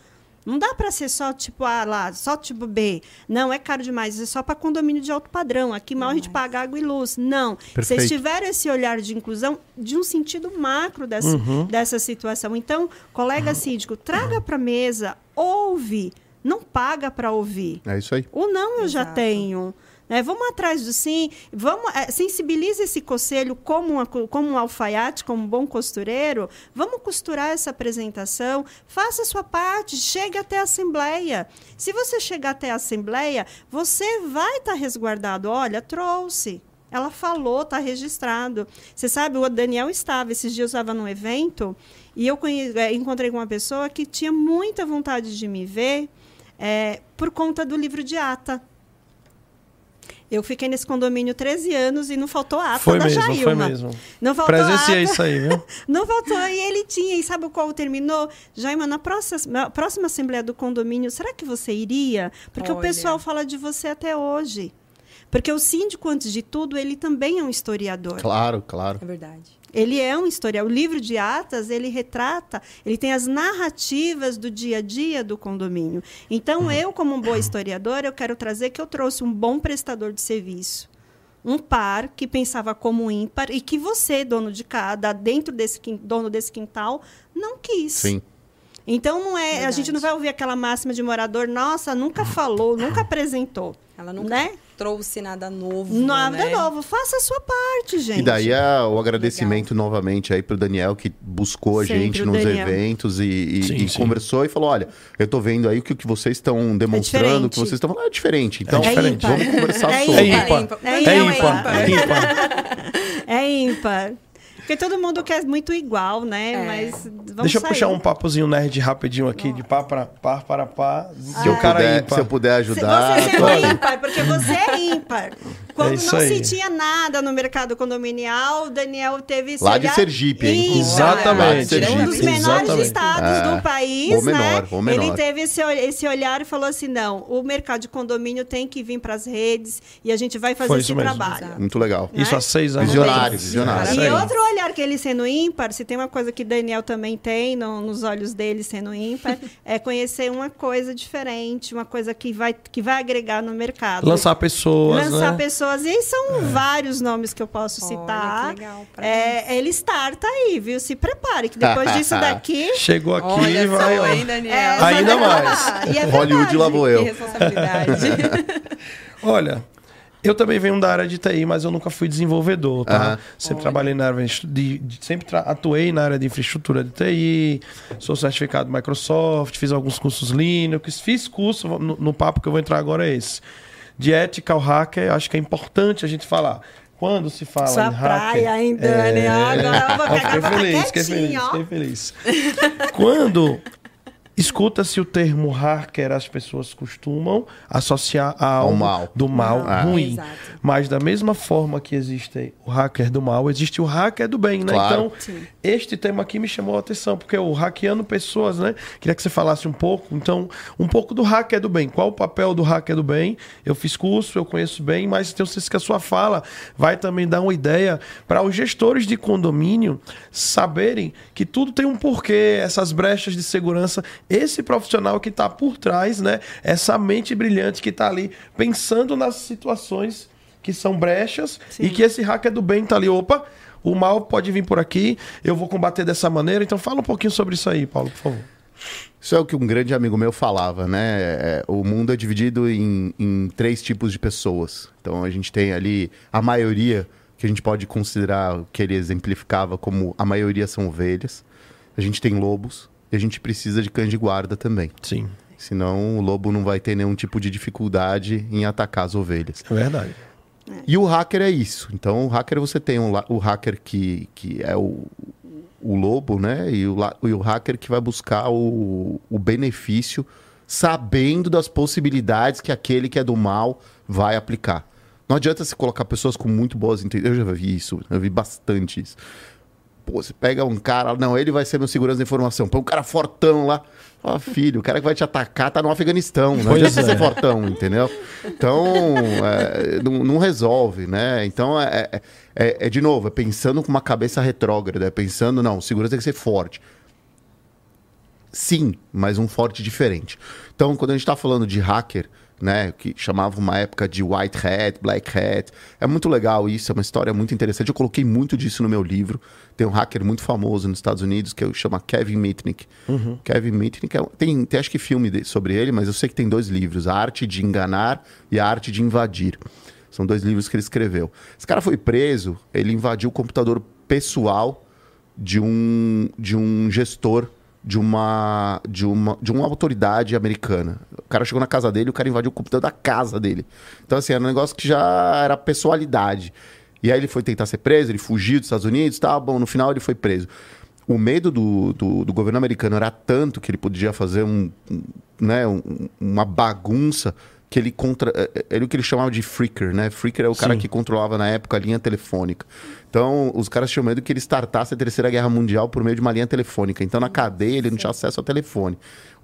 Não dá para ser só tipo A lá, só tipo B. Não, é caro demais. É só para condomínio de alto padrão. Aqui mal a gente paga água e luz. Não. Perfeito. Vocês tiveram esse olhar de inclusão de um sentido macro dessa, dessa situação. Então, colega síndico, traga para a mesa, ouve. Não paga para ouvir. É isso aí. O não eu já Exato. tenho. Né? Vamos atrás do sim, vamos é, sensibilize esse conselho como, uma, como um alfaiate, como um bom costureiro. Vamos costurar essa apresentação, faça a sua parte, chegue até a assembleia. Se você chegar até a assembleia, você vai estar tá resguardado. Olha, trouxe. Ela falou, está registrado. Você sabe, o Daniel estava, esses dias eu estava num evento e eu conhe... É, encontrei com uma pessoa que tinha muita vontade de me ver é, por conta do livro de ata. Eu fiquei nesse condomínio 13 anos e não faltou ata foi da mesmo, Jailma. Foi mesmo, Não faltou Presenciei ata. isso aí, viu? não faltou. E ele tinha. E sabe qual terminou? Jaima, na próxima, na próxima assembleia do condomínio, será que você iria? Porque Olha. o pessoal fala de você até hoje. Porque o síndico, antes de tudo, ele também é um historiador. Claro, claro. É verdade. Ele é um historiador. O livro de atas, ele retrata, ele tem as narrativas do dia a dia do condomínio. Então, eu, como um boa historiadora, eu quero trazer que eu trouxe um bom prestador de serviço. Um par que pensava como ímpar e que você, dono de casa, dentro desse dono desse quintal, não quis. Sim. Então não é, a gente não vai ouvir aquela máxima de morador, nossa, nunca falou, nunca apresentou. Ela nunca Né? Trouxe nada novo. Nada né? novo, faça a sua parte, gente. E daí é o agradecimento novamente aí pro Daniel que buscou a Sempre gente nos Daniel. eventos e, e- Sim, e sim. conversou e falou: olha, eu tô vendo aí que o que vocês estão demonstrando, o que vocês estão falando é diferente. Então, É diferente. vamos conversar É sobre. É ímpar. É é ímpar. É ímpar. É ímpar. Porque todo mundo quer muito igual, né? É. Mas vamos Deixa eu sair. puxar um papozinho nerd rapidinho aqui, de pá para pá para pá. Se, Que eu o cara puder, é se eu puder Se ajudar. Você aí. ímpar, porque você é ímpar. Quando isso não aí. se tinha nada no mercado condominial, o Daniel teve esse Lá de Sergipe, hein? ímpar. Exatamente. É um dos menores Exatamente. estados É. do país, Ou menor, né? ou menor. Ele teve esse, esse olhar e falou assim, não, o mercado de condomínio tem que vir para as redes e a gente vai fazer Foi esse isso mesmo. trabalho. Muito legal. Né? Isso há seis anos. Visionário, visionário. E outro olhar que ele sendo ímpar, se tem uma coisa que Daniel também tem no- nos olhos dele sendo ímpar, é conhecer uma coisa diferente, uma coisa que vai, que vai agregar no mercado. Lançar pessoas, Lançar né? pessoas. E aí são vários nomes que eu posso Olha, citar. que legal, é, ele starta aí, viu? Se prepare, que depois disso daqui. Chegou aqui Olha e vai, só, ó. hein, Daniel? é, Ainda mais. E é Hollywood lá vou Que eu. responsabilidade. Olha, eu também venho da área de TI, mas eu nunca fui desenvolvedor, tá? Aham. Sempre Olha. trabalhei na área de, de- sempre atuei na área de infraestrutura de TI, sou certificado Microsoft, fiz alguns cursos Linux, fiz curso no, no papo que eu vou entrar agora é esse. De ethical hacker, acho que é importante a gente falar. Quando se fala Sua em hacker, praia, hein, Dani? Agora eu vou pegar fiquei feliz, fiquei feliz, ó. fiquei feliz. Quando escuta-se o termo hacker, as pessoas costumam associar a algo mal. do mal Ah. ruim. exato. Mas da mesma forma que existe o hacker do mal, existe o hacker do bem, né? Claro. Então, este tema aqui me chamou a atenção, porque o hackeando pessoas, né? Queria que você falasse um pouco, então, um pouco do hacker do bem. Qual o papel do hacker do bem? Eu fiz curso, eu conheço bem, mas tenho certeza que a sua fala vai também dar uma ideia para os gestores de condomínio saberem que tudo tem um porquê, essas brechas de segurança, esse profissional que está por trás, né? Essa mente brilhante que está ali pensando nas situações que são brechas e que esse hacker do bem tá ali, opa, o mal pode vir por aqui, eu vou combater dessa maneira. Então fala um pouquinho sobre isso aí, Paulo, por favor. Isso é o que um grande amigo meu falava, né? É, o mundo é dividido em, em três tipos de pessoas. Então a gente tem ali a maioria, que a gente pode considerar o que ele exemplificava como a maioria são ovelhas. A gente tem lobos e a gente precisa de cães de guarda também. Sim, Senão o lobo não vai ter nenhum tipo de dificuldade em atacar as ovelhas. é verdade. E o hacker é isso. Então, o hacker você tem um o hacker que, que é o, o lobo, né? E o, e o hacker que vai buscar o, o benefício sabendo das possibilidades que aquele que é do mal vai aplicar. Não adianta você colocar pessoas com muito boas intenções. Eu já vi isso, eu vi bastante isso. Pô, você pega um cara, não, ele vai ser meu segurança da informação. Põe um cara fortão lá. Ó, filho, o cara que vai te atacar tá no Afeganistão. Não adianta é. você ser fortão, entendeu? Então, é, não, não resolve, né? Então, é, é- é, é, de novo, é pensando com uma cabeça retrógrada, é pensando, não, segurança tem que ser forte. Sim, mas um forte diferente. Então, quando a gente está falando de hacker, né? Que chamava uma época de white hat, black hat. É muito legal isso, é uma história muito interessante. Eu coloquei muito disso no meu livro. Tem um hacker muito famoso nos Estados Unidos que chama Kevin Mitnick. Uhum. Kevin Mitnick é, tem, tem acho que filme de, sobre ele, mas eu sei que tem dois livros: A Arte de Enganar e A Arte de Invadir. São dois livros que ele escreveu. Esse cara foi preso, ele invadiu o computador pessoal de um, de um gestor de uma, de, uma, de uma autoridade americana. O cara chegou na casa dele, o cara invadiu o computador da casa dele. Então, assim, era um negócio que já era pessoalidade. E aí ele foi tentar ser preso, ele fugiu dos Estados Unidos, tá bom, no final ele foi preso. O medo do, do, do governo americano era tanto que ele podia fazer um, um né, um, uma bagunça que ele contra é, é, ele o que ele chamava de freaker, né? Freaker é o cara Sim. que controlava na época a linha telefônica. Então, os caras tinham medo que ele startasse a Terceira Guerra Mundial por meio de uma linha telefônica. Então, na cadeia, ele não tinha acesso ao telefone.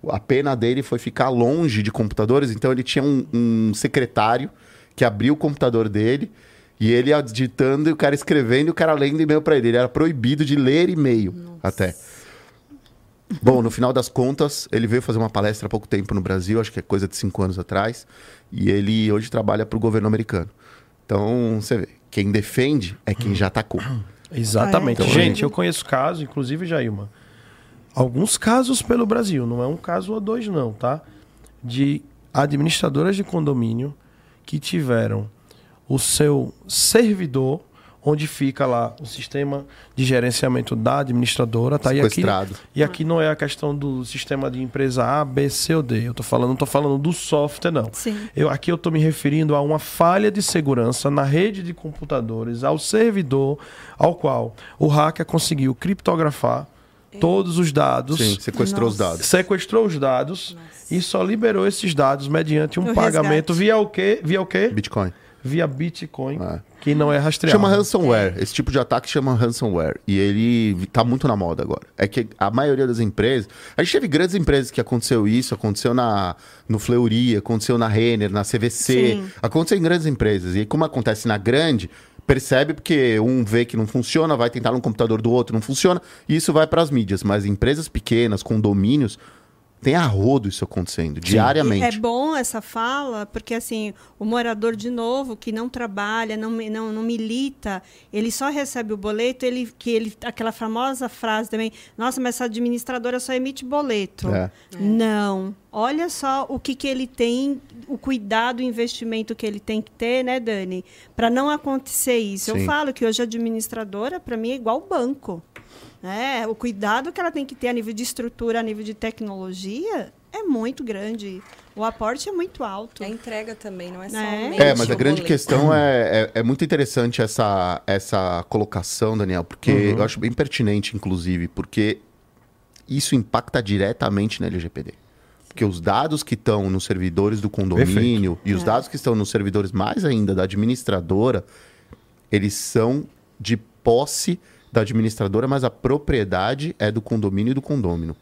A pena dele foi ficar longe de computadores, então ele tinha um, um secretário que abria o computador dele e ele digitando e o cara escrevendo e o cara lendo e-mail para ele. Ele era proibido de ler e-mail até. Bom, no final das contas, ele veio fazer uma palestra há pouco tempo no Brasil, acho que é coisa de cinco anos atrás, e ele hoje trabalha para o governo americano. Então, você vê, quem defende é quem já atacou. Exatamente. Ah, é? Gente, eu conheço casos, inclusive, Jailma, alguns casos pelo Brasil, não é um caso ou dois, não, tá? De administradoras de condomínio que tiveram o seu servidor, onde fica lá o sistema de gerenciamento da administradora, tá? E aqui, Sequestrado. e aqui não é a questão do sistema de empresa A, B, C ou D. Eu tô falando, não tô falando do software, não. Sim. Eu, aqui eu estou me referindo a uma falha de segurança na rede de computadores, ao servidor ao qual o hacker conseguiu criptografar todos os dados, Sim, sequestrou os Nossa. dados. sequestrou os dados e só liberou esses dados mediante um O pagamento resgate. via o quê? Via o quê? Bitcoin. Via Bitcoin, É. que não é rastreado. Chama ransomware. Esse tipo de ataque chama ransomware. E ele tá muito na moda agora. É que a maioria das empresas. A gente teve grandes empresas que aconteceu isso, aconteceu na, no Fleury, aconteceu na Renner, na CVC. Sim. Aconteceu em grandes empresas. E como acontece na grande, percebe porque um vê que não funciona, vai tentar no computador do outro, não funciona, e isso vai para as mídias. Mas empresas pequenas, condomínios, tem a rodo isso acontecendo, diariamente. É bom essa fala, porque assim, o morador, de novo, que não trabalha, não, não, não milita, ele só recebe o boleto, ele, que ele, aquela famosa frase também, nossa, mas essa administradora só emite boleto. É. Não. Olha só o que, que ele tem, o cuidado, o investimento que ele tem que ter, né, Dani? Para não acontecer isso. Sim. Eu falo que hoje a administradora, para mim, é igual banco. Né? O cuidado que ela tem que ter a nível de estrutura, a nível de tecnologia, é muito grande. O aporte é muito alto. A entrega também, não é só É. somente É, mas a o grande boleto. questão é, é, é muito interessante essa, essa colocação, Daniel, porque eu acho bem pertinente, inclusive, porque isso impacta diretamente na LGPD. Porque os dados que estão nos servidores do condomínio e os É. dados que estão nos servidores mais ainda da administradora, eles são de posse da administradora, mas a propriedade é do condomínio e do condômino.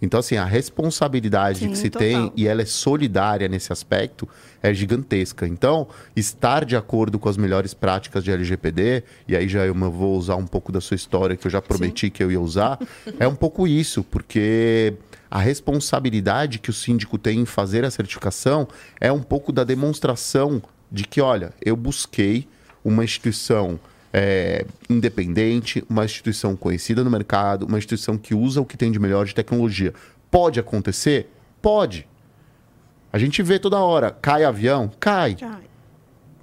Então, assim, a responsabilidade Sim, que se total. tem, e ela é solidária nesse aspecto, é gigantesca. Então, estar de acordo com as melhores práticas de LGPD, e aí já eu vou usar um pouco da sua história, que eu já prometi que eu ia usar, é um pouco isso, porque a responsabilidade que o síndico tem em fazer a certificação é um pouco da demonstração de que, olha, eu busquei uma instituição é, independente, uma instituição conhecida no mercado, uma instituição que usa o que tem de melhor de tecnologia. Pode acontecer? Pode. A gente vê toda hora, cai avião? Cai. Já.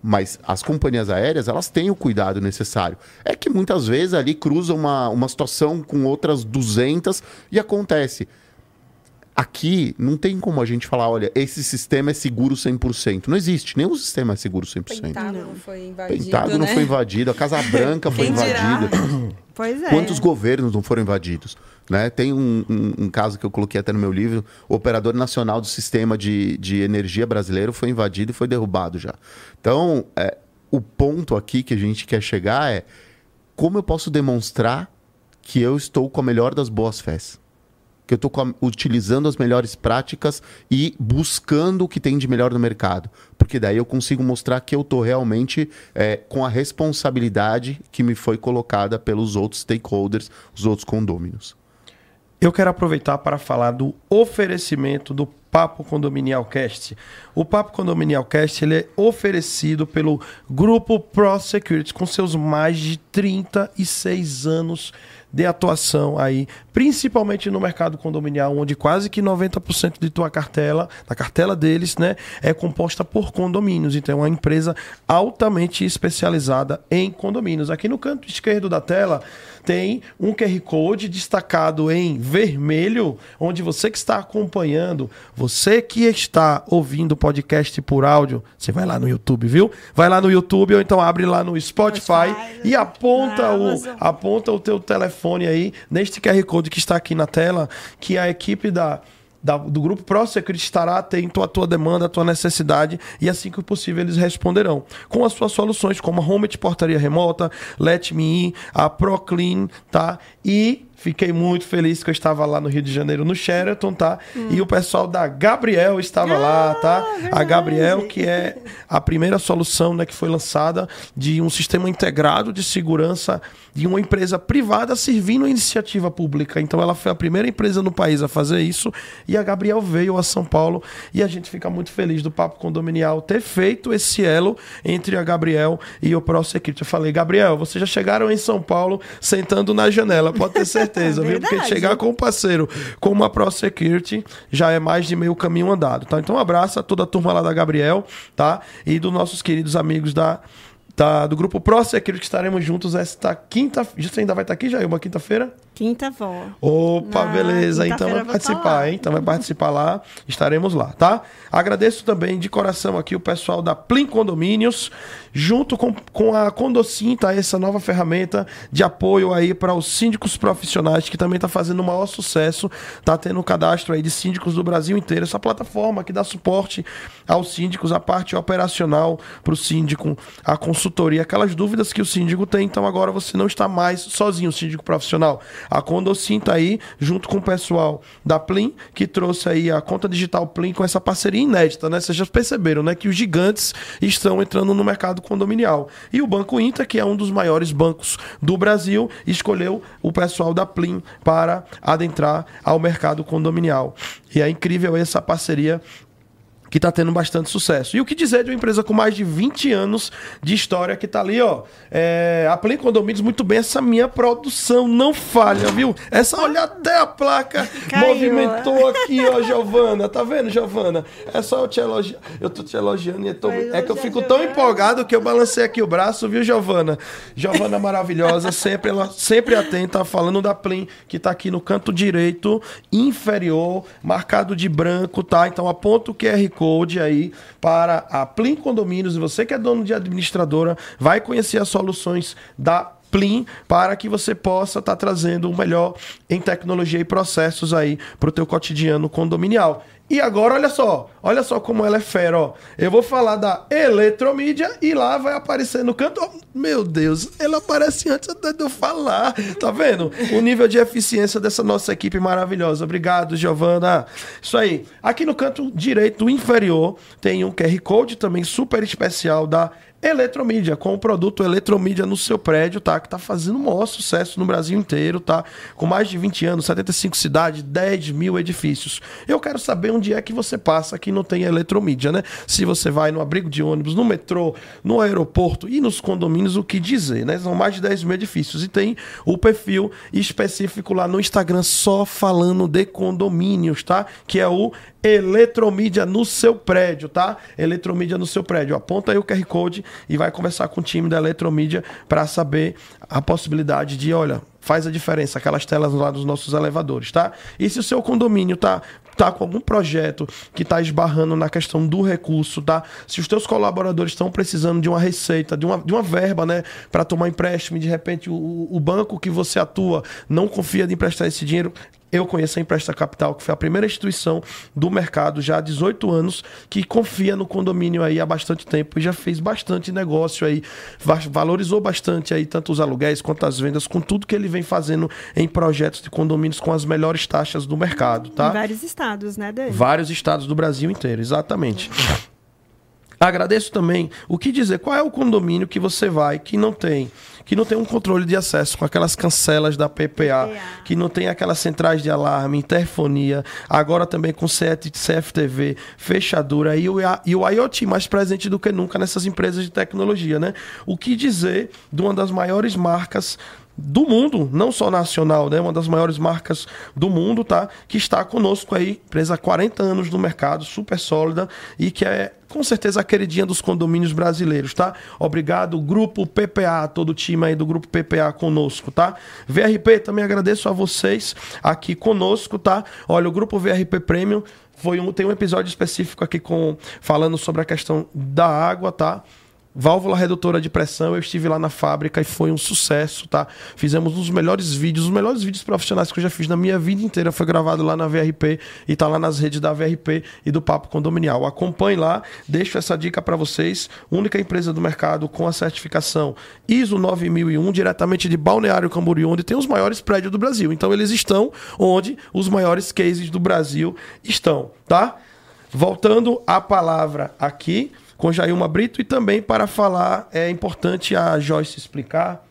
Mas as companhias aéreas, elas têm o cuidado necessário. É que muitas vezes ali cruza uma, uma situação com outras 200 e acontece. Aqui não tem como a gente falar, olha, esse sistema é seguro 100%. Não existe, nenhum sistema é seguro 100%. Pentágono Não. foi invadido, Pentágono né? foi invadido, a Casa Branca foi Quem dirá? invadida. Pois é. Quantos governos não foram invadidos? Né? Tem um, um- um caso que eu coloquei até no meu livro: o operador nacional do sistema de, de energia brasileiro foi invadido e foi derrubado já. Então, é, o ponto aqui que a gente quer chegar é como eu posso demonstrar que eu estou com a melhor das boas fés? Que eu estou utilizando as melhores práticas e buscando o que tem de melhor no mercado. Porque daí eu consigo mostrar que eu estou realmente é, com a responsabilidade que me foi colocada pelos outros stakeholders, os outros condôminos. eu quero aproveitar para falar do oferecimento do Papo Condominial Cast. O Papo Condominial Cast ele é oferecido pelo Grupo Pro Security com seus mais de 36 anos de atuação aí, principalmente no mercado condominial, onde quase que 90% de tua cartela, da cartela deles, né, é composta por condomínios. Então é uma empresa altamente especializada em condomínios. Aqui no canto esquerdo da tela tem um QR Code destacado em vermelho, onde você que está acompanhando, você que está ouvindo o podcast por áudio, você vai lá no YouTube, viu? Vai lá no YouTube ou então abre lá no Spotify, Spotify, e aponta na o, aponta o teu telefone aí neste QR Code que está aqui na tela, que a equipe da do grupo Pro Security estará atento à tua demanda, à tua necessidade e assim que possível eles responderão com as suas soluções como a Home de portaria remota, Let Me In, a ProClean, tá? E fiquei muito feliz que eu estava lá no Rio de Janeiro no Sheraton, tá? E o pessoal da Gabriel estava lá, tá? A. Gabriel que é a primeira solução né, que foi lançada de um sistema integrado de segurança de uma empresa privada servindo a iniciativa pública. Então ela foi a primeira empresa no país a fazer isso e a Gabriel veio a São Paulo e a gente fica muito feliz do Papo Condominial ter feito esse elo entre a Gabriel e o Pro Security. Eu falei, Gabriel, vocês já chegaram em São Paulo sentando na janela, pode ter certeza, viu? Porque chegar com um parceiro como a Pro Security já é mais de meio caminho andado, tá? Então um abraço a toda a turma lá da Gabriel, tá? E dos nossos queridos amigos da, da- do grupo Pro Security que estaremos juntos esta quinta... Você ainda vai estar aqui, Jair, uma quinta-feira? Quinta vó. Opa, Na beleza. Então vai participar, lá. hein? Então vai participar lá. Estaremos lá, tá? Agradeço também de coração aqui o pessoal da Plim Condomínios, junto com, com a Condocin, tá? Essa nova ferramenta de apoio aí para os síndicos profissionais, que também tá fazendo o maior sucesso. Tá tendo um cadastro aí de síndicos do Brasil inteiro. Essa plataforma que dá suporte aos síndicos, a parte operacional para o síndico, a consultoria, aquelas dúvidas que o síndico tem. Então agora você não está mais sozinho, síndico profissional. A Condocin aí, junto com o pessoal da Plim, que trouxe aí a conta digital Plim com essa parceria inédita, né? Vocês já perceberam, né? Que os gigantes estão entrando no mercado condominial. E o Banco Inter, que é um dos maiores bancos do Brasil, escolheu o pessoal da Plim para adentrar ao mercado condominial. E é incrível essa parceria que está tendo bastante sucesso. E o que dizer de uma empresa com mais de 20 anos de história que está ali, ó. É, a Play Condomínios, muito bem, essa minha produção não falha, viu? Essa, olha até a placa Caiu. movimentou aqui, ó, Giovana. Tá vendo, Giovana? É só eu te elogiar. Eu tô te elogiando e tô- é que eu elogiar fico tão empolgado que eu balancei aqui o braço, viu, Giovana? Giovana maravilhosa, sempre, ela, sempre atenta, falando da Plim, que tá aqui no canto direito, inferior, marcado de branco, tá? Então aponta o QR Code aí para a Plim Condomínios. E você que é dono de administradora, vai conhecer as soluções da Plim para que você possa estar trazendo o melhor em tecnologia e processos aí para o teu cotidiano condominial. E agora, olha só, olha só como ela é fera, ó. Eu vou falar da eletromídia e lá vai aparecer no canto. ó, meu Deus, ela aparece antes até de eu falar. Tá vendo? O nível de eficiência dessa nossa equipe maravilhosa. Obrigado, Giovana. Isso aí. Aqui no canto direito inferior tem um QR Code também super especial da Eletromídia, com o produto Eletromídia no seu prédio, tá? Que tá fazendo o maior sucesso no Brasil inteiro, tá? Com mais de 20 anos, 75 cidades, 10 mil edifícios. Eu quero saber onde é que você passa que não tem Eletromídia, né? Se você vai no abrigo de ônibus, no metrô, no aeroporto e nos condomínios, o que dizer, né? São mais de 10 mil edifícios. E tem o perfil específico lá no Instagram só falando de condomínios, tá? Que é o Eletromídia no seu prédio, tá? Eletromídia no seu prédio. Aponta aí o QR Code e vai conversar com o time da Eletromídia para saber a possibilidade de, olha, faz a diferença, aquelas telas lá dos nossos elevadores, tá? E se o seu condomínio tá tá com algum projeto que está esbarrando na questão do recurso, tá? Se os teus colaboradores estão precisando de uma receita, de uma, de uma verba, né, para tomar empréstimo, e de repente o, o banco que você atua não confia de emprestar esse dinheiro, eu conheço a Empresta Capital, que foi a primeira instituição do mercado já há 18 anos que confia no condomínio aí há bastante tempo e já fez bastante negócio aí, va- valorizou bastante aí tanto os aluguéis quanto as vendas, com tudo que ele vem fazendo em projetos de condomínios com as melhores taxas do mercado, tá? Em vários estados, né, Dani? Vários estados do Brasil inteiro, exatamente. Agradeço também. O que dizer? Qual é o condomínio que você vai que não tem que não tem um controle de acesso com aquelas cancelas da PPA, PPA. que não tem aquelas centrais de alarme, interfonia, agora também com CFTV, fechadura e o, e o IoT mais presente do que nunca nessas empresas de tecnologia, né? O que dizer de uma das maiores marcas do mundo, não só nacional, né? Uma das maiores marcas do mundo, tá? Que está conosco aí, empresa há 40 anos no mercado, super sólida e que é com certeza a queridinha dos condomínios brasileiros, tá? Obrigado, grupo PPA, todo o time aí do grupo PPA conosco, tá? VRP, também agradeço a vocês aqui conosco, tá? Olha, o grupo VRP Premium foi um, tem um episódio específico aqui com falando sobre a questão da água, tá? Válvula redutora de pressão, eu estive lá na fábrica e foi um sucesso, tá? Fizemos um dos melhores vídeos, os melhores vídeos profissionais que eu já fiz na minha vida inteira. Foi gravado lá na VRP e tá lá nas redes da VRP e do Papo Condominial. Acompanhe lá, deixo essa dica para vocês. Única empresa do mercado com a certificação ISO 9001, diretamente de Balneário Camboriú, onde tem os maiores prédios do Brasil. Então eles estão onde os maiores cases do Brasil estão, tá? Voltando a palavra aqui com Jailma Brito e também para falar, é importante a Joyce explicar.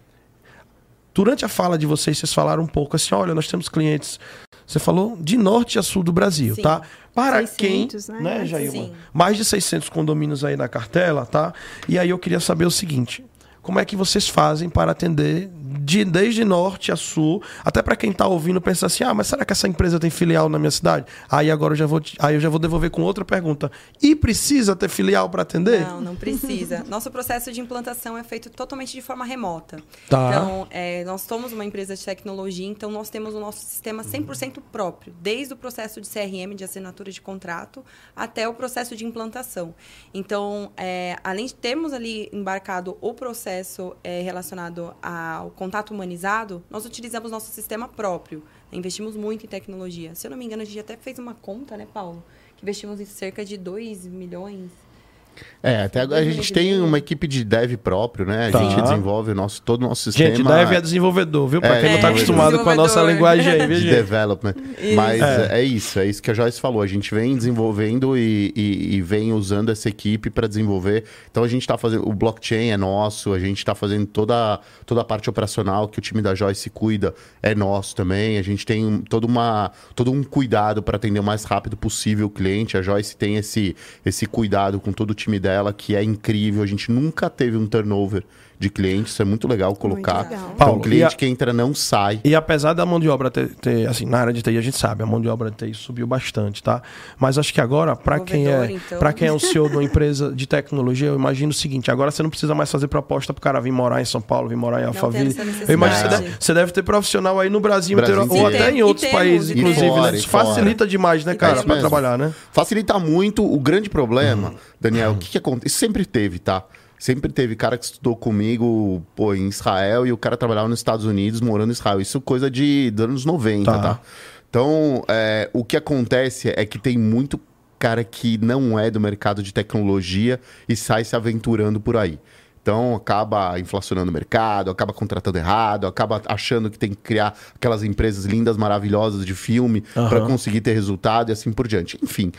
Durante a fala de vocês, vocês falaram um pouco assim: olha, nós temos clientes. Você falou de norte a sul do Brasil, Sim. tá? Para 600, quem, né? né, Jailma? Sim. Mais de 600 condomínios aí na cartela, tá? E aí eu queria saber o seguinte: como é que vocês fazem para atender de, desde norte a sul? Até para quem tá ouvindo pensar assim: ah, mas será que essa empresa tem filial na minha cidade? Aí agora eu já vou, aí eu já vou devolver com outra pergunta: e precisa ter filial para atender? Não, não precisa. Nosso processo de implantação é feito totalmente de forma remota. Tá. Então, é, nós somos uma empresa de tecnologia, então nós temos o nosso sistema 100% próprio, desde o processo de CRM, de assinatura de contrato, até o processo de implantação. Então, é, além de termos ali embarcado o processo é, relacionado ao contato humanizado, nós utilizamos nosso sistema próprio. Investimos muito em tecnologia. Se eu não me engano, a gente até fez uma conta, né, Paulo? Que investimos em cerca de 2 milhões É, até agora a gente tem uma equipe de dev próprio, né? A Tá. gente desenvolve o nosso, todo o nosso sistema. Gente, dev é desenvolvedor, viu? Pra É, quem não tá é, acostumado com a nossa linguagem aí, de viu, gente? development. Mas é. isso, é isso que a Joyce falou. A gente vem desenvolvendo e, e- e vem usando essa equipe para desenvolver. Então a gente está fazendo. O blockchain é nosso, a gente está fazendo toda, toda a parte operacional que o time da Joyce cuida é nosso também. A gente tem toda uma, todo um cuidado para atender o mais rápido possível o cliente. A Joyce tem esse, esse cuidado com todo o time dela, que é incrível. A gente nunca teve um turnover de clientes, isso é muito legal colocar. legal. Então, Paulo, o cliente a- que entra não sai. E apesar da mão de obra ter, ter, assim, na área de TI a gente sabe, a mão de obra de TI subiu bastante, tá? Mas acho que agora, para quem é, então. para quem é o CEO de uma empresa de tecnologia, eu imagino o seguinte, agora você não precisa mais fazer proposta pro cara vir morar em São Paulo, vir morar em Alphaville. Eu imagino que você deve, você deve ter profissional aí no Brasil, Brasil inteiro, ou até em E outros temos, países, e inclusive, fora, né? Isso fora. facilita demais, né, É cara, isso para trabalhar, né? Facilita muito. O grande problema, Uhum. Daniel, o que, que acontece? Isso sempre teve, tá? Sempre teve cara que estudou comigo, pô, em Israel e o cara trabalhava nos Estados Unidos, morando em Israel. Isso é coisa de dos anos 90, Tá. tá? Então, é, o que acontece é que tem muito cara que não é do mercado de tecnologia e sai se aventurando por aí. Então acaba inflacionando o mercado, acaba contratando errado, acaba achando que tem que criar aquelas empresas lindas, maravilhosas de filme para Aham. conseguir ter resultado e assim por diante. Enfim,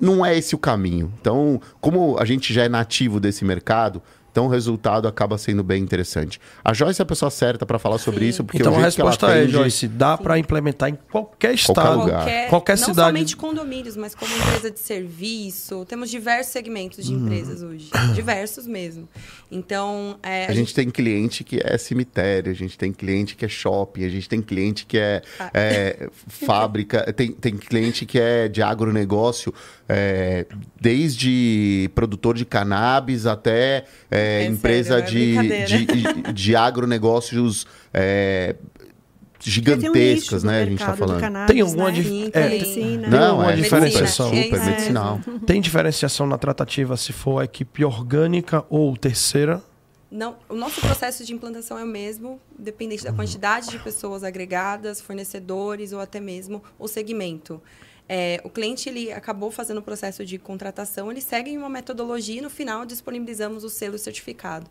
não é esse o caminho. Então, como a gente já é nativo desse mercado, então o resultado acaba sendo bem interessante. A Joyce é a pessoa certa para falar sobre Sim. isso, porque Então o a jeito que ela resposta é, Joyce, dá para implementar em qualquer estado, lugar. qualquer, não cidade. somente condomínios, mas como empresa de serviço. Temos diversos segmentos de empresas hoje. Diversos mesmo. Então, é, A gente tem cliente que é cemitério, a gente tem cliente que é shopping, a gente tem cliente que é, Ah. é, fábrica, tem, tem cliente que é de agronegócio, é, desde produtor de cannabis até é, É empresa sério, é de, de, de agronegócios é, um gigantescas, no né? A gente tá do falando. cannabis, Tem alguma né? dif- é, tem. Medicina. Tem Não, uma é diferenciação. super, super É, medicinal. Tem diferenciação na tratativa se for a equipe orgânica ou terceira? Não, o nosso processo de implantação é o mesmo, dependente da quantidade de pessoas agregadas, fornecedores ou até mesmo o segmento. É, o cliente ele acabou fazendo o processo de contratação, ele segue uma metodologia e no final disponibilizamos o selo certificado.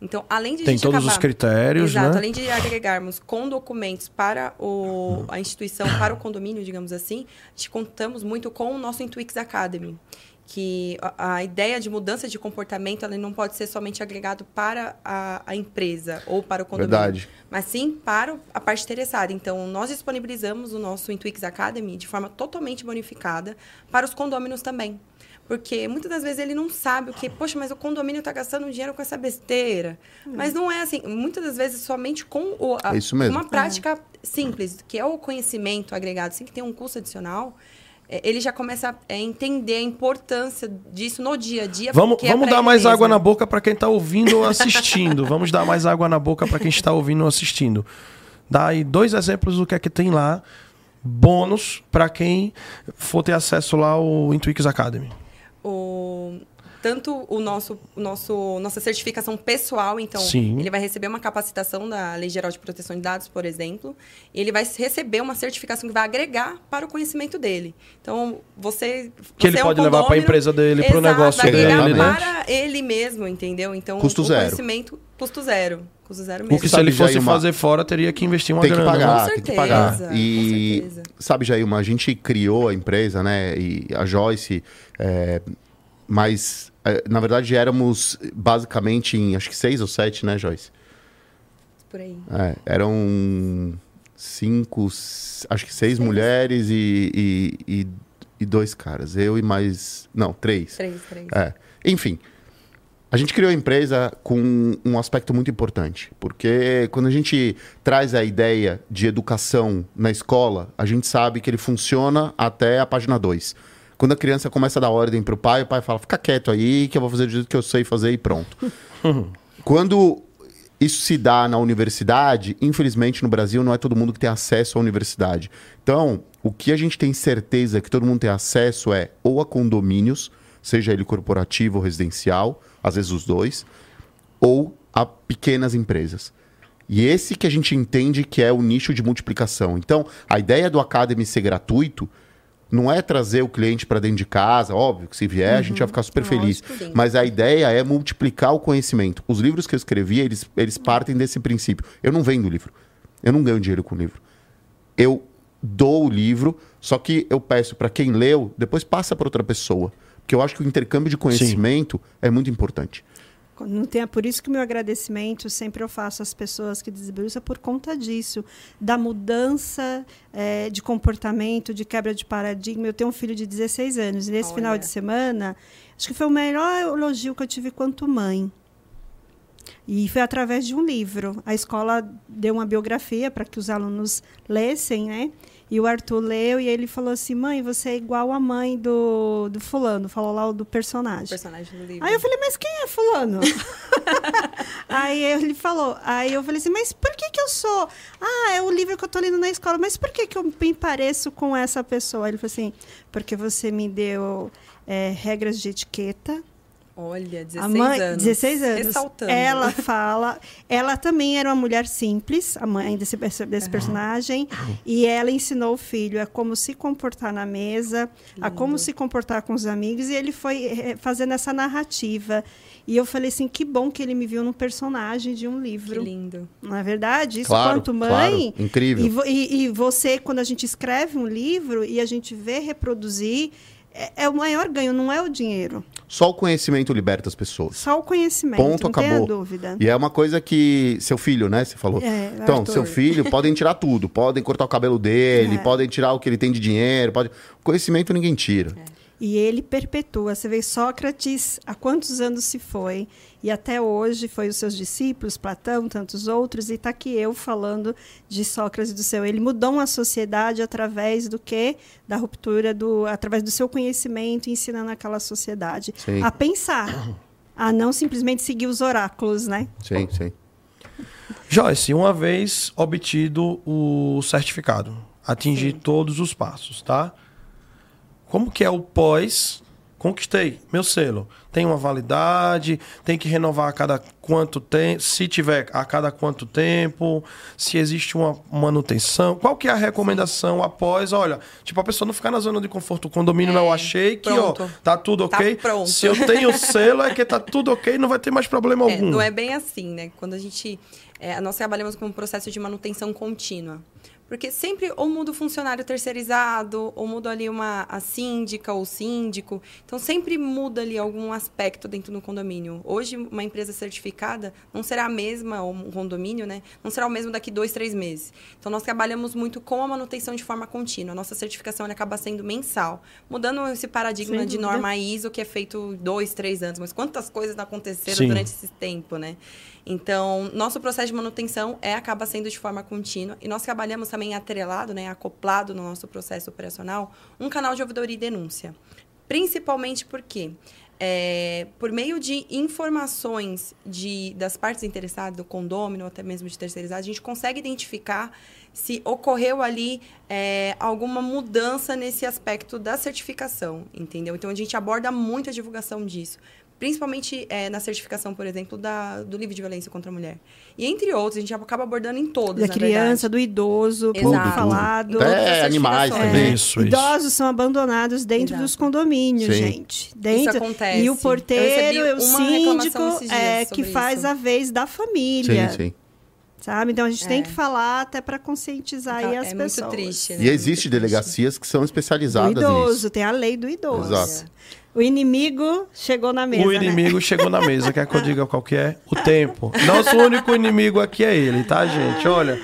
Então, além de Tem todos acabar- os critérios, Exato, né? além de agregarmos com documentos para o, a instituição, para o condomínio, digamos assim, a gente contamos muito com o nosso Intuix Academy, que a, a ideia de mudança de comportamento ela não pode ser somente agregado para a, a empresa ou para o condomínio, Verdade. mas sim para a parte interessada. Então, nós disponibilizamos o nosso Intuix Academy de forma totalmente bonificada para os condôminos também. Porque muitas das vezes ele não sabe o que, poxa, mas o condomínio está gastando dinheiro com essa besteira. Mas não é assim. Muitas das vezes somente com o, a- É isso mesmo. uma prática simples, que é o conhecimento agregado, sem que tenha um custo adicional, é, ele já começa a é, entender a importância disso no dia a dia. Vamos, é vamos pra dar mais mesmo. água na boca para quem tá ouvindo ou assistindo. vamos dar mais água na boca para quem está ouvindo ou assistindo. Dá aí dois exemplos do que é que tem lá. Bônus para quem for ter acesso lá ao Intuix Academy. o tanto o nosso, o nosso nossa certificação pessoal, então Sim. ele vai receber uma capacitação da Lei Geral de Proteção de Dados, por exemplo, e ele vai receber uma certificação que vai agregar para o conhecimento dele. Então, você Que você ele é um pode levar para a empresa dele, para o negócio vai agregar dele, né? para ele mesmo, entendeu? Então, Custo o zero. conhecimento custo zero, custo zero O mesmo. que se Sabe, ele fosse Jailma, fazer fora, teria que investir uma tem que grana. né? pagar, Com tem que pagar. certeza, E com certeza. sabe, Jailma, a gente criou a empresa, né? E a Joyce, é, mas é, na verdade éramos basicamente em acho que seis ou sete, né, Joyce? Por aí. É, eram cinco, acho que seis mulheres e, e, e, e dois caras. Eu e mais. Não, três. Três, três. É. Enfim, a gente criou a empresa com um aspecto muito importante, porque quando a gente traz a ideia de educação na escola, a gente sabe que ele funciona até a página 2. Quando a criança começa a dar ordem pro pai, o pai fala: fica quieto aí, que eu vou fazer do jeito que eu sei fazer e pronto. Quando isso se dá na universidade, infelizmente no Brasil não é todo mundo que tem acesso à universidade. Então, o que a gente tem certeza que todo mundo tem acesso é ou a condomínios, seja ele corporativo ou residencial, às vezes os dois, ou a pequenas empresas. E esse que a gente entende que é o nicho de multiplicação. Então, a ideia do Academy ser gratuito não é trazer o cliente para dentro de casa, óbvio que se vier a gente vai ficar super feliz. Lógico, sim. Mas a ideia é multiplicar o conhecimento. Os livros que eu escrevi, eles, eles partem desse princípio. Eu não vendo livro. Eu não ganho dinheiro com livro. Eu dou o livro, só que eu peço para quem leu, depois passa para outra pessoa. Porque eu acho que o intercâmbio de conhecimento é muito importante. Não tem, é por isso que meu agradecimento sempre eu faço às pessoas que desbruçam por conta disso, da mudança eh, de comportamento, de quebra de paradigma. Eu tenho um filho de 16 anos e nesse Olha. final de semana, acho que foi o melhor elogio que eu tive quanto mãe. E foi através de um livro. A escola deu uma biografia para que os alunos lessem, né? E o Arthur leu e ele falou assim: mãe, você é igual a mãe do, do fulano. Falou lá o do O personagem. personagem do livro. Aí eu falei, mas quem é fulano? aí ele falou, aí eu falei assim, mas por que que eu sou? Ah, é o livro que eu tô lendo na escola, mas por que que eu me pareço com essa pessoa? Ele falou assim, porque você me deu é, regras de etiqueta. Olha, 16 a mãe, anos. 16 anos. Ressaltando. Ela fala, ela também era uma mulher simples, a mãe desse, desse personagem, e ela ensinou o filho a como se comportar na mesa, a como se comportar com os amigos, e ele foi eh, fazendo essa narrativa. E eu falei assim, que bom que ele me viu no personagem de um Que livro. lindo. Não é verdade? Isso Claro, quanto mãe. claro. Incrível. E, vo- e- e você, quando a gente escreve um livro e a gente vê reproduzir, é, é o maior ganho, não é o dinheiro. Só o conhecimento liberta as pessoas. Só o conhecimento. Ponto, acabou. dúvida. E é uma coisa que. Seu filho, né? Você falou. É, então, Arthur. seu filho, podem tirar tudo. Podem cortar o cabelo dele, É. podem tirar o que ele tem de dinheiro. Pode... Conhecimento ninguém tira. E ele perpetua. Você vê Sócrates, há quantos anos se foi? E até hoje foi os seus discípulos, Platão, tantos outros, e está aqui eu falando de Sócrates do seu. Ele mudou uma sociedade através do quê? Da ruptura, do, através do seu conhecimento, ensinando aquela sociedade Sim. a pensar, a não simplesmente seguir os oráculos, né? Sim, sim. Joyce, uma vez obtido o certificado, atingi todos os passos, tá? Como que é o pós? Conquistei meu selo. Tem uma validade, tem que renovar a cada quanto tempo, se tiver a cada quanto tempo, se existe uma manutenção. Qual que é a recomendação após, olha, tipo a pessoa não ficar na zona de conforto, o condomínio não achei que, ó, pronto. tá tudo Tá OK. pronto. Se eu tenho selo é que tá tudo OK, não vai ter mais problema É, algum. não é bem assim, né? Quando a gente. é, nós trabalhamos com um processo de manutenção contínua. Porque sempre ou muda o funcionário terceirizado, ou muda ali uma a síndica ou síndico. Então sempre muda ali algum aspecto dentro do condomínio. Hoje, uma empresa certificada não será a mesma, ou um condomínio, né? Não será o mesmo daqui dois, três meses. Então nós trabalhamos muito com a manutenção de forma contínua. A nossa certificação acaba sendo mensal. Mudando esse paradigma de norma ISO, que é feito dois, três anos. Mas quantas coisas aconteceram Sim. durante esse tempo, né? Então, nosso processo de manutenção é acaba sendo de forma contínua e nós trabalhamos também atrelado, né, acoplado no nosso processo operacional, um canal de ouvidoria e denúncia. Principalmente porque é, por meio de informações de, das partes interessadas, do condômino, até mesmo de terceirizado, a gente consegue identificar se ocorreu ali é, alguma mudança nesse aspecto da certificação, entendeu? Então, a gente aborda muito a divulgação disso. Principalmente é, na certificação, por exemplo, da, do livro de violência contra a mulher. E entre outros, a gente acaba abordando em todos, Da na criança, verdade. do idoso, Exato. pouco Tudo, falado. Todas as É, animais também. Isso, isso. Idosos são abandonados dentro Exato. dos condomínios, Sim. gente. Dentro, acontece. E o porteiro, recebi o síndico, é que faz isso. a vez da família. Sim, sim. Sabe? Então a gente tem É. que falar até para conscientizar aí Então, as é pessoas. muito triste, né? E existe Muito triste. delegacias que são Do especializadas idoso, nisso. tem a lei do idoso. Exato. O inimigo chegou na mesa. O né? inimigo chegou na mesa. Quer que eu diga qual que é? O tempo. Nosso único inimigo aqui é ele, tá, gente? Olha,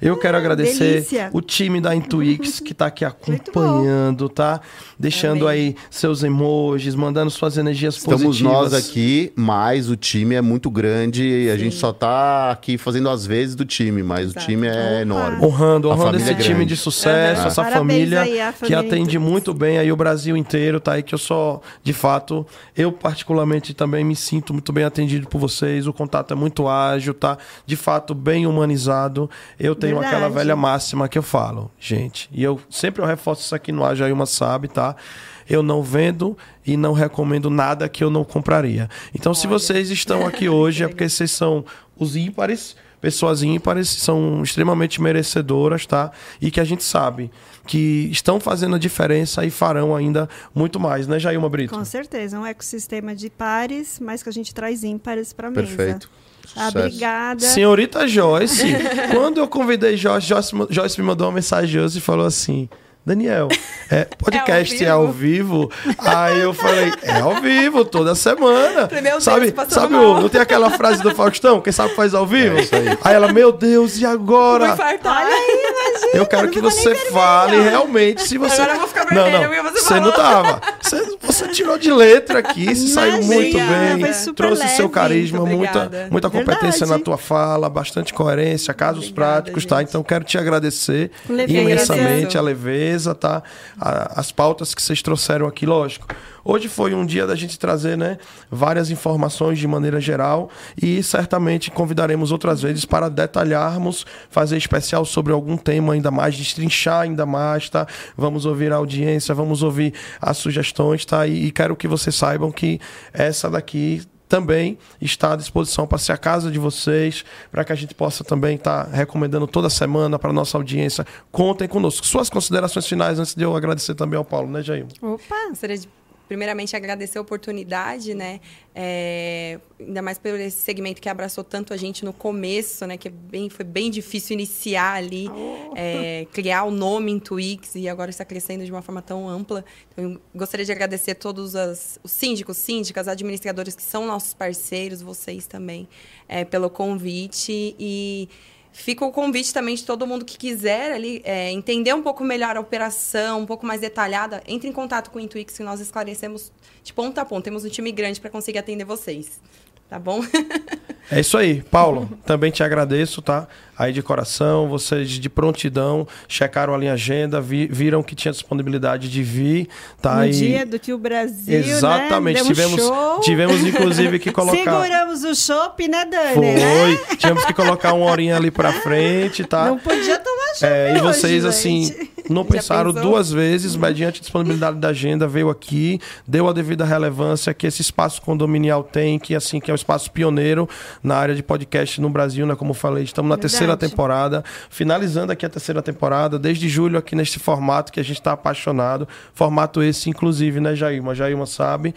eu quero agradecer delícia. o time da Intuix que tá aqui acompanhando, tá? Deixando Amém. aí seus emojis, mandando suas energias Estamos positivas. nós aqui, mas o time é muito grande e a Sim. gente só tá aqui fazendo as vezes do time, mas Exato. o time é Opa. enorme. Honrando, honrando família esse é time de sucesso, essa Parabéns família, aí à que família atende Intuix. muito bem aí o Brasil inteiro, tá aí que eu só, de fato, eu particularmente também me sinto muito bem atendido por vocês, o contato é muito ágil, tá? De fato, bem humanizado. Eu tenho Verdade. aquela velha máxima que eu falo, gente, e eu sempre eu reforço isso aqui no Ajaíma Sabe, tá? Eu não vendo e não recomendo nada que eu não compraria. Então, se Olha. vocês estão aqui hoje, é porque vocês são os ímpares, pessoas ímpares, são extremamente merecedoras, tá? E que a gente sabe que estão fazendo a diferença e farão ainda muito mais, né, Jailma Brito? Com certeza, um ecossistema de pares, mas que a gente traz ímpares para mesa. Perfeito. Ah, obrigada. Senhorita Joyce, quando eu convidei Joyce, Joyce, Joyce me mandou uma mensagem hoje e falou assim. Daniel, é, podcast é ao, vivo? Aí eu falei, é ao vivo, toda semana. Meu Deus, sabe, passando sabe mal. o, não tem aquela frase do Faustão, quem sabe faz ao vivo? É aí. aí ela, meu Deus, e agora? Olha aí, imagina. Eu quero não que você fale realmente se você. Agora eu vou ficar não, vermelha, não. viu? Você Você não tava. Você, você tirou de letra aqui, se saiu muito bem. foi super trouxe seu leve. carisma, Muito muita, muita competência Verdade. na tua fala, bastante coerência, casos Obrigada, práticos, tá? gente. Então quero te agradecer leveza. imensamente Agradeço. a leveza, tá? A- as pautas que vocês trouxeram aqui, lógico. Hoje foi um dia da gente trazer, né, várias informações de maneira geral e certamente convidaremos outras vezes para detalharmos, fazer especial sobre algum tema ainda mais, destrinchar ainda mais, tá? Vamos ouvir a audiência, vamos ouvir as sugestões, tá? E, e quero que vocês saibam que essa daqui também está à disposição para ser a casa de vocês, para que a gente possa também estar recomendando toda semana para nossa audiência. Contem conosco. Suas considerações finais antes de eu agradecer também ao Paulo, né, Jair? Opa, Gostaria de, primeiramente, agradecer a oportunidade, né? É, ainda mais pelo esse segmento que abraçou tanto a gente no começo, né? Que é bem, foi bem difícil iniciar ali, é, criar o nome Intuix e agora está crescendo de uma forma tão ampla. Então, gostaria de agradecer todos as, os síndicos, síndicas, administradores que são nossos parceiros, vocês também, é, pelo convite e Fica o convite também de todo mundo que quiser ali é, entender um pouco melhor a operação, um pouco mais detalhada, entre em contato com o Intuix que nós esclarecemos de ponta a ponta. Temos um time grande para conseguir atender vocês. Tá bom? É isso aí. Paulo, também te agradeço, tá? Aí de coração, vocês de prontidão, checaram ali a agenda, vi- viram que tinha disponibilidade de vir, tá? no E- dia do que o Brasil, Exatamente. né? Deu um tivemos, show. tivemos, inclusive, que colocar. Seguramos o chopp, né, Dani? Foi. né? Tivemos que colocar uma horinha ali pra frente, tá? Não podia tomar chopp É, e hoje, vocês, assim, gente. não pensaram duas vezes, mediante a disponibilidade da agenda, veio aqui, deu a devida relevância que esse espaço condominial tem, que assim, que é um espaço pioneiro na área de podcast no Brasil, né? Como eu falei, estamos na Verdade. Terceira temporada, finalizando aqui a terceira temporada, desde julho aqui neste formato que a gente está apaixonado. Formato esse, inclusive, né, Jailma? Jailma sabe.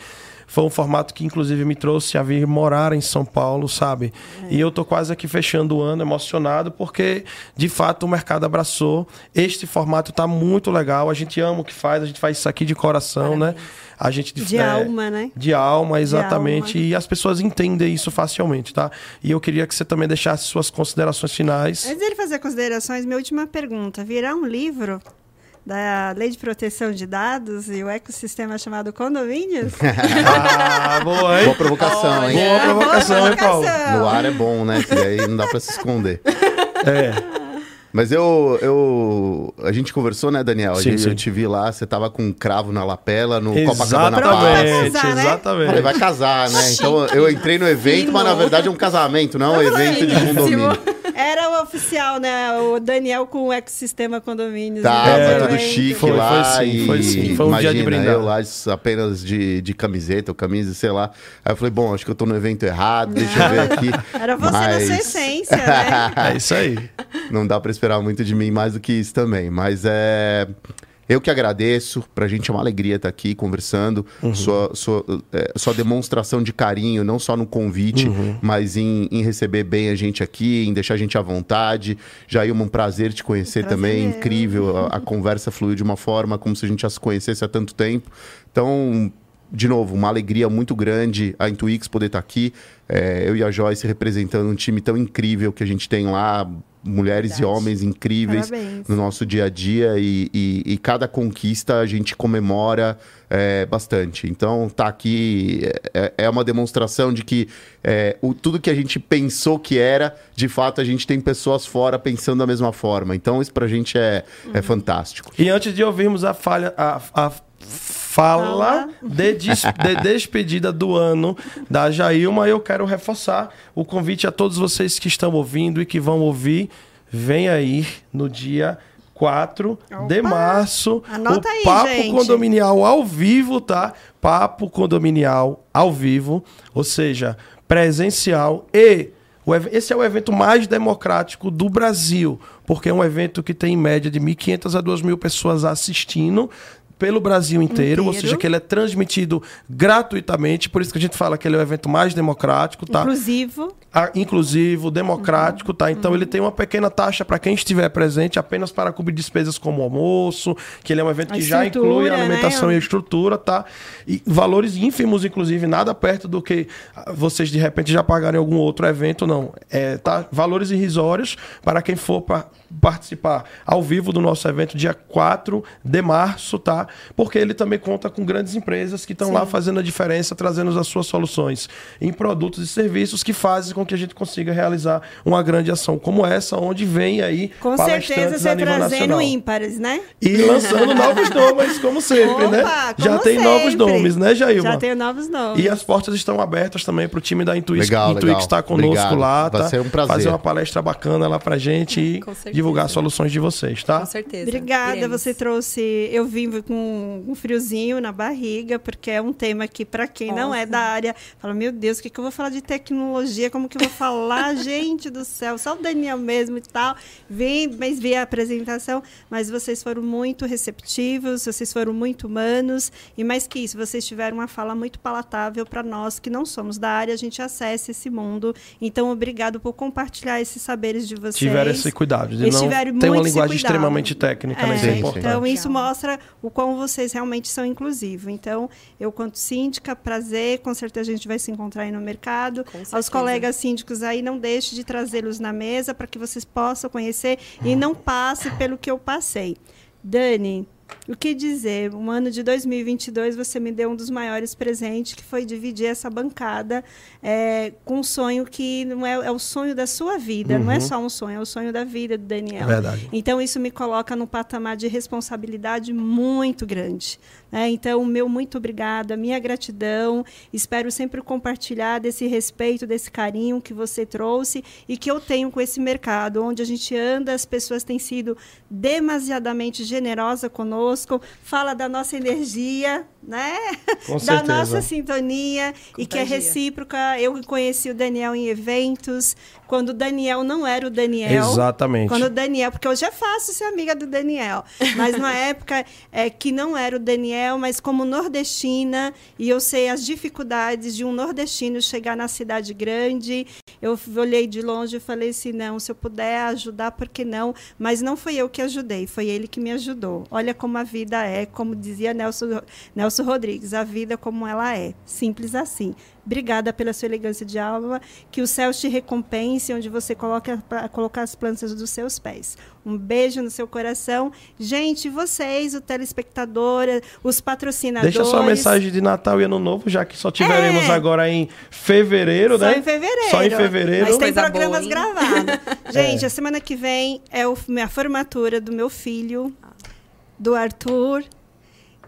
foi um formato que, inclusive, me trouxe a vir morar em São Paulo, sabe? É. E eu tô quase aqui fechando o ano emocionado, porque, de fato, o mercado abraçou. Este formato tá muito legal. A gente ama o que faz, a gente faz isso aqui de coração, né? Parabéns. né? A gente de é, alma, né? De alma, exatamente. De alma. E as pessoas entendem isso facilmente, tá? E eu queria que você também deixasse suas considerações finais. Antes dele fazer considerações, minha última pergunta: virá um livro da Lei de Proteção de Dados e o ecossistema chamado condomínios? ah, boa, hein? Boa provocação, hein? Boa provocação, boa provocação. hein, Paulo? No ar é bom, né? Que aí não dá para se esconder. É. Mas eu, eu. A gente conversou, né, Daniel? Sim, gente, sim. Eu te vi lá, você tava com um cravo na lapela no Copacabana Palace. Casar, né? Exatamente. Falei, vai casar, né? Então eu entrei no evento, mas na verdade é um casamento, não é um evento de condomínio. Era oficial, né? O Daniel com o ecossistema condomínios. Tava é, tudo chique foi, lá. Foi sim, foi sim. Foi um imagina, dia de brindar. eu lá apenas de, de camiseta ou camisa, sei lá. Aí eu falei, bom, acho que eu tô no evento errado, deixa eu ver aqui. Era você Mas... na sua essência, né? é isso aí. Não dá pra esperar muito de mim mais do que isso também. Mas é... Eu que agradeço, pra gente é uma alegria estar aqui conversando. Uhum. Sua, sua, é, sua demonstração de carinho, não só no convite, uhum. mas em, em, receber bem a gente aqui, em deixar a gente à vontade. Jair, um prazer te conhecer prazer também. Incrível. A, a conversa fluiu de uma forma como se a gente já se conhecesse há tanto tempo. Então, de novo, uma alegria muito grande a Intuix poder estar aqui. É, eu e a Joyce representando um time tão incrível que a gente tem lá, mulheres Verdade. e homens incríveis Parabéns. no nosso dia a dia e, e, e cada conquista a gente comemora é, bastante. Então, tá aqui é, é, uma demonstração de que é, o, tudo que a gente pensou que era, de fato, a gente tem pessoas fora pensando da mesma forma. Então, isso pra gente é, é uhum. é fantástico. E antes de ouvirmos a falha, a, a fala de, des, de, despedida do ano da Jailma, eu quero reforçar o convite a todos vocês que estão ouvindo e que vão ouvir. Vem aí no dia 4 Opa. de março. Anota o aí, Papo gente. Condominial ao vivo, tá? Papo Condominial ao vivo, ou seja, presencial e esse é o evento mais democrático do Brasil, porque é um evento que tem em média de 1.500 a 2.000 pessoas assistindo, pelo Brasil inteiro, inteiro, ou seja, que ele é transmitido gratuitamente, por isso que a gente fala que ele é o evento mais democrático, tá? Inclusivo. Ah, inclusivo, democrático, uhum. tá? Então uhum. ele tem uma pequena taxa para quem estiver presente, apenas para cobrir despesas como almoço, que ele é um evento a que já inclui a alimentação né? e a estrutura, tá? E valores ínfimos, inclusive, nada perto do que vocês de repente já pagarem algum outro evento, não. É, tá? Valores irrisórios para quem for para participar ao vivo do nosso evento dia 4 de março, tá? Porque ele também conta com grandes empresas que estão lá fazendo a diferença, trazendo as suas soluções em produtos e serviços que fazem com que a gente consiga realizar uma grande ação como essa, onde vem aí com certeza você trazendo nacional. ímpares, né? E lançando novos nomes, como sempre, né? Opa, né? Já tem sempre. novos nomes, né, Jailma? Já tem novos nomes. E as portas estão abertas também para o time da Intuix, legal, Intuix legal. estar conosco Obrigado. lá, tá? Vai ser um prazer. Fazer uma palestra bacana lá pra gente e divulgar soluções de vocês, tá? Com certeza. Obrigada, Iremos. você trouxe, eu vim com um friozinho na barriga, porque é um tema que para quem Nossa. não é da área, fala, meu Deus, o que que eu vou falar de tecnologia? Como que eu vou falar? Gente do céu, só o Daniel mesmo e tal. Vim, mas vi a apresentação, mas vocês foram muito receptivos, vocês foram muito humanos e mais que isso, vocês tiveram uma fala muito palatável para nós que não somos da área, a gente acessa esse mundo. Então, obrigado por compartilhar esses saberes de vocês. Tiveram esse cuidado de não ter uma linguagem extremamente técnica, né? é, é Então, isso mostra o quão vocês realmente são inclusivos. Então, eu, quanto síndica, prazer, com certeza a gente vai se encontrar aí no mercado. Aos colegas síndicos aí, não deixe de trazê-los na mesa para que vocês possam conhecer e não passe pelo que eu passei. Dani, o que dizer? Um ano de 2022 você me deu um dos maiores presentes, que foi dividir essa bancada é, com um sonho que não é, é, o sonho da sua vida, uhum. não é uhum. só um sonho, é o sonho da vida do Daniel. É verdade. Então isso me coloca num patamar de responsabilidade muito grande. Né? Então, meu muito obrigada, minha gratidão. Espero sempre compartilhar desse respeito, desse carinho que você trouxe e que eu tenho com esse mercado, onde a gente anda, as pessoas têm sido demasiadamente generosas conosco, fala da nossa energia, né? Com da nossa sintonia Contagia. e que é recíproca. Eu conheci o Daniel em eventos, quando o Daniel não era o Daniel. Exatamente. Quando o Daniel, porque hoje é fácil ser amiga do Daniel, mas na época é que não era o Daniel, mas como nordestina, e eu sei as dificuldades de um nordestino chegar na cidade grande. Eu olhei de longe e falei assim: não, se eu puder ajudar, por que não? Mas não foi eu que ajudei, foi ele que me ajudou. Olha como a vida é, como dizia Nelson, Nelson Rodrigues, a vida como ela é. Simples assim. Obrigada pela sua elegância de alma. Que o céu te recompense onde você coloca colocar as plantas dos seus pés. Um beijo no seu coração. Gente, vocês, o telespectador, os patrocinadores. Deixa sua mensagem de Natal e Ano Novo, já que só tiveremos É. agora em fevereiro, Só né? em fevereiro. Só em fevereiro. Mas tem Coisa programas boa, gravados. Gente, a semana que vem é o, minha formatura do meu filho, do Arthur.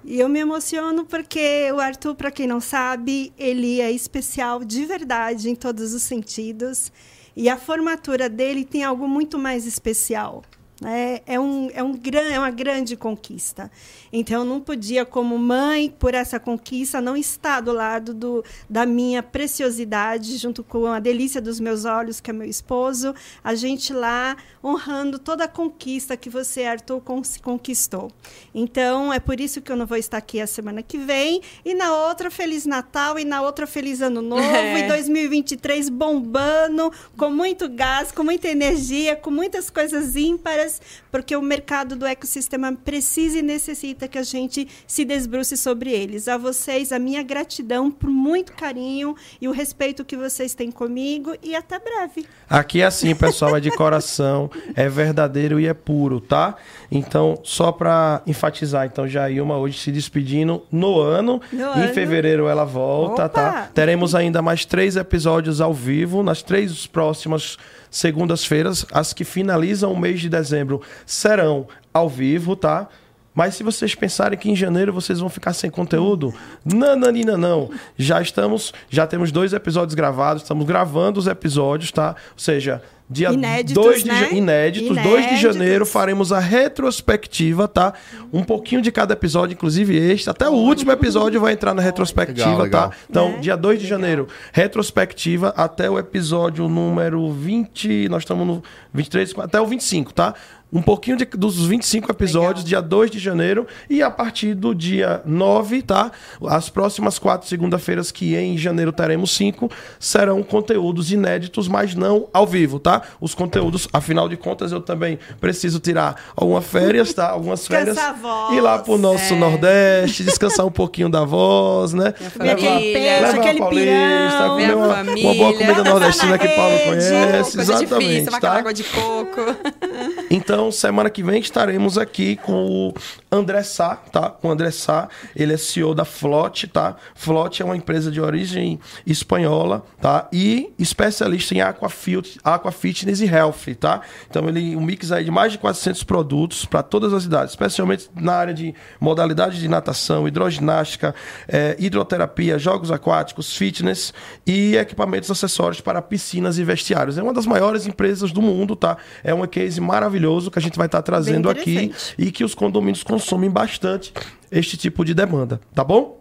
E eu me emociono porque o Arthur, para quem não sabe, ele é especial de verdade em todos os sentidos. E a formatura dele tem algo muito mais especial. Né? É, um, é, um, gran- é uma grande conquista. Então, eu não podia, como mãe, por essa conquista, não estar do lado do, da minha preciosidade, junto com a delícia dos meus olhos, que é meu esposo, a gente lá honrando toda a conquista que você, Arthur, conquistou. Então, é por isso que eu não vou estar aqui a semana que vem. E na outra, Feliz Natal. E na outra, Feliz Ano Novo. É. E 2023 bombando, com muito gás, com muita energia, com muitas coisas ímpares, porque o mercado do ecossistema precisa e necessita que a gente se desbruce sobre eles. A vocês, a minha gratidão por muito carinho e o respeito que vocês têm comigo. E até breve. Aqui é assim, pessoal, é de coração, é verdadeiro e é puro, tá? Então, só pra enfatizar, então, Jailma hoje se despedindo no ano. No em ano. fevereiro ela volta, Opa! tá? Teremos ainda mais três episódios ao vivo nas três próximas segundas-feiras. As que finalizam o mês de dezembro serão ao vivo, tá? Mas se vocês pensarem que em janeiro vocês vão ficar sem conteúdo, nananina não. Já estamos, já temos dois episódios gravados, estamos gravando os episódios, tá? Ou seja, dia Inéditos, 2 de né? ja- inéditos, 2 de Inéditos. janeiro faremos a retrospectiva, tá? Um pouquinho de cada episódio, inclusive este, até o último episódio vai entrar na retrospectiva, Legal, legal. tá? Então, Né? dia 2 de janeiro, retrospectiva até o episódio número 20, nós estamos no 23, até o 25, tá? Um pouquinho de- dos 25 episódios, dia 2 de janeiro, e a partir do dia 9, tá? As próximas quatro segunda-feiras, que em janeiro teremos cinco, serão conteúdos inéditos, mas não ao vivo, tá? Os conteúdos, afinal de contas, eu também preciso tirar algumas férias, tá? Algumas férias. Descansar a voz, Ir lá pro nosso é. Nordeste, descansar um pouquinho da voz, né? Minha Aquele família. peixe, Levar aquele a Paulista, pirão. comer uma, uma boa comida nordestina que Paulo conhece. Coisa Exatamente, difícil, vai tá? água de coco. Então, semana que vem estaremos aqui com o André Sá, tá? Com o André Sá, ele é CEO da Flot, tá? Flot é uma empresa de origem espanhola, tá? E especialista em aqua, fit- aqua fitness e health, tá? Então, ele um mix aí de mais de 400 produtos para todas as idades, especialmente na área de modalidade de natação, hidroginástica, eh, hidroterapia, jogos aquáticos, fitness e equipamentos acessórios para piscinas e vestiários. É uma das maiores empresas do mundo, tá? É um case maravilhoso que a gente vai estar trazendo Bem aqui e que os condomínios consomem bastante este tipo de demanda, tá bom?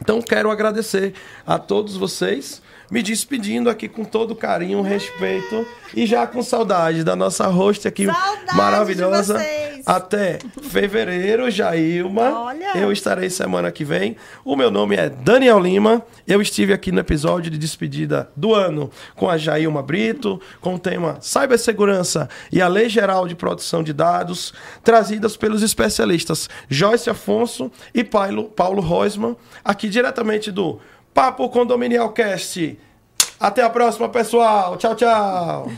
Então quero agradecer a todos vocês, me despedindo aqui com todo carinho, respeito e já com saudade da nossa host aqui Saudade maravilhosa. de vocês. Até fevereiro, Jailma. Olha. Eu estarei semana que vem. O meu nome é Daniel Lima. Eu estive aqui no episódio de despedida do ano com a Jailma Brito, com o tema Cibersegurança e a Lei Geral de Proteção de Dados, trazidas pelos especialistas Joyce Afonso e Paulo, Paulo Roisman, aqui diretamente do Papo Condominial Cast. Até a próxima, pessoal. Tchau, tchau.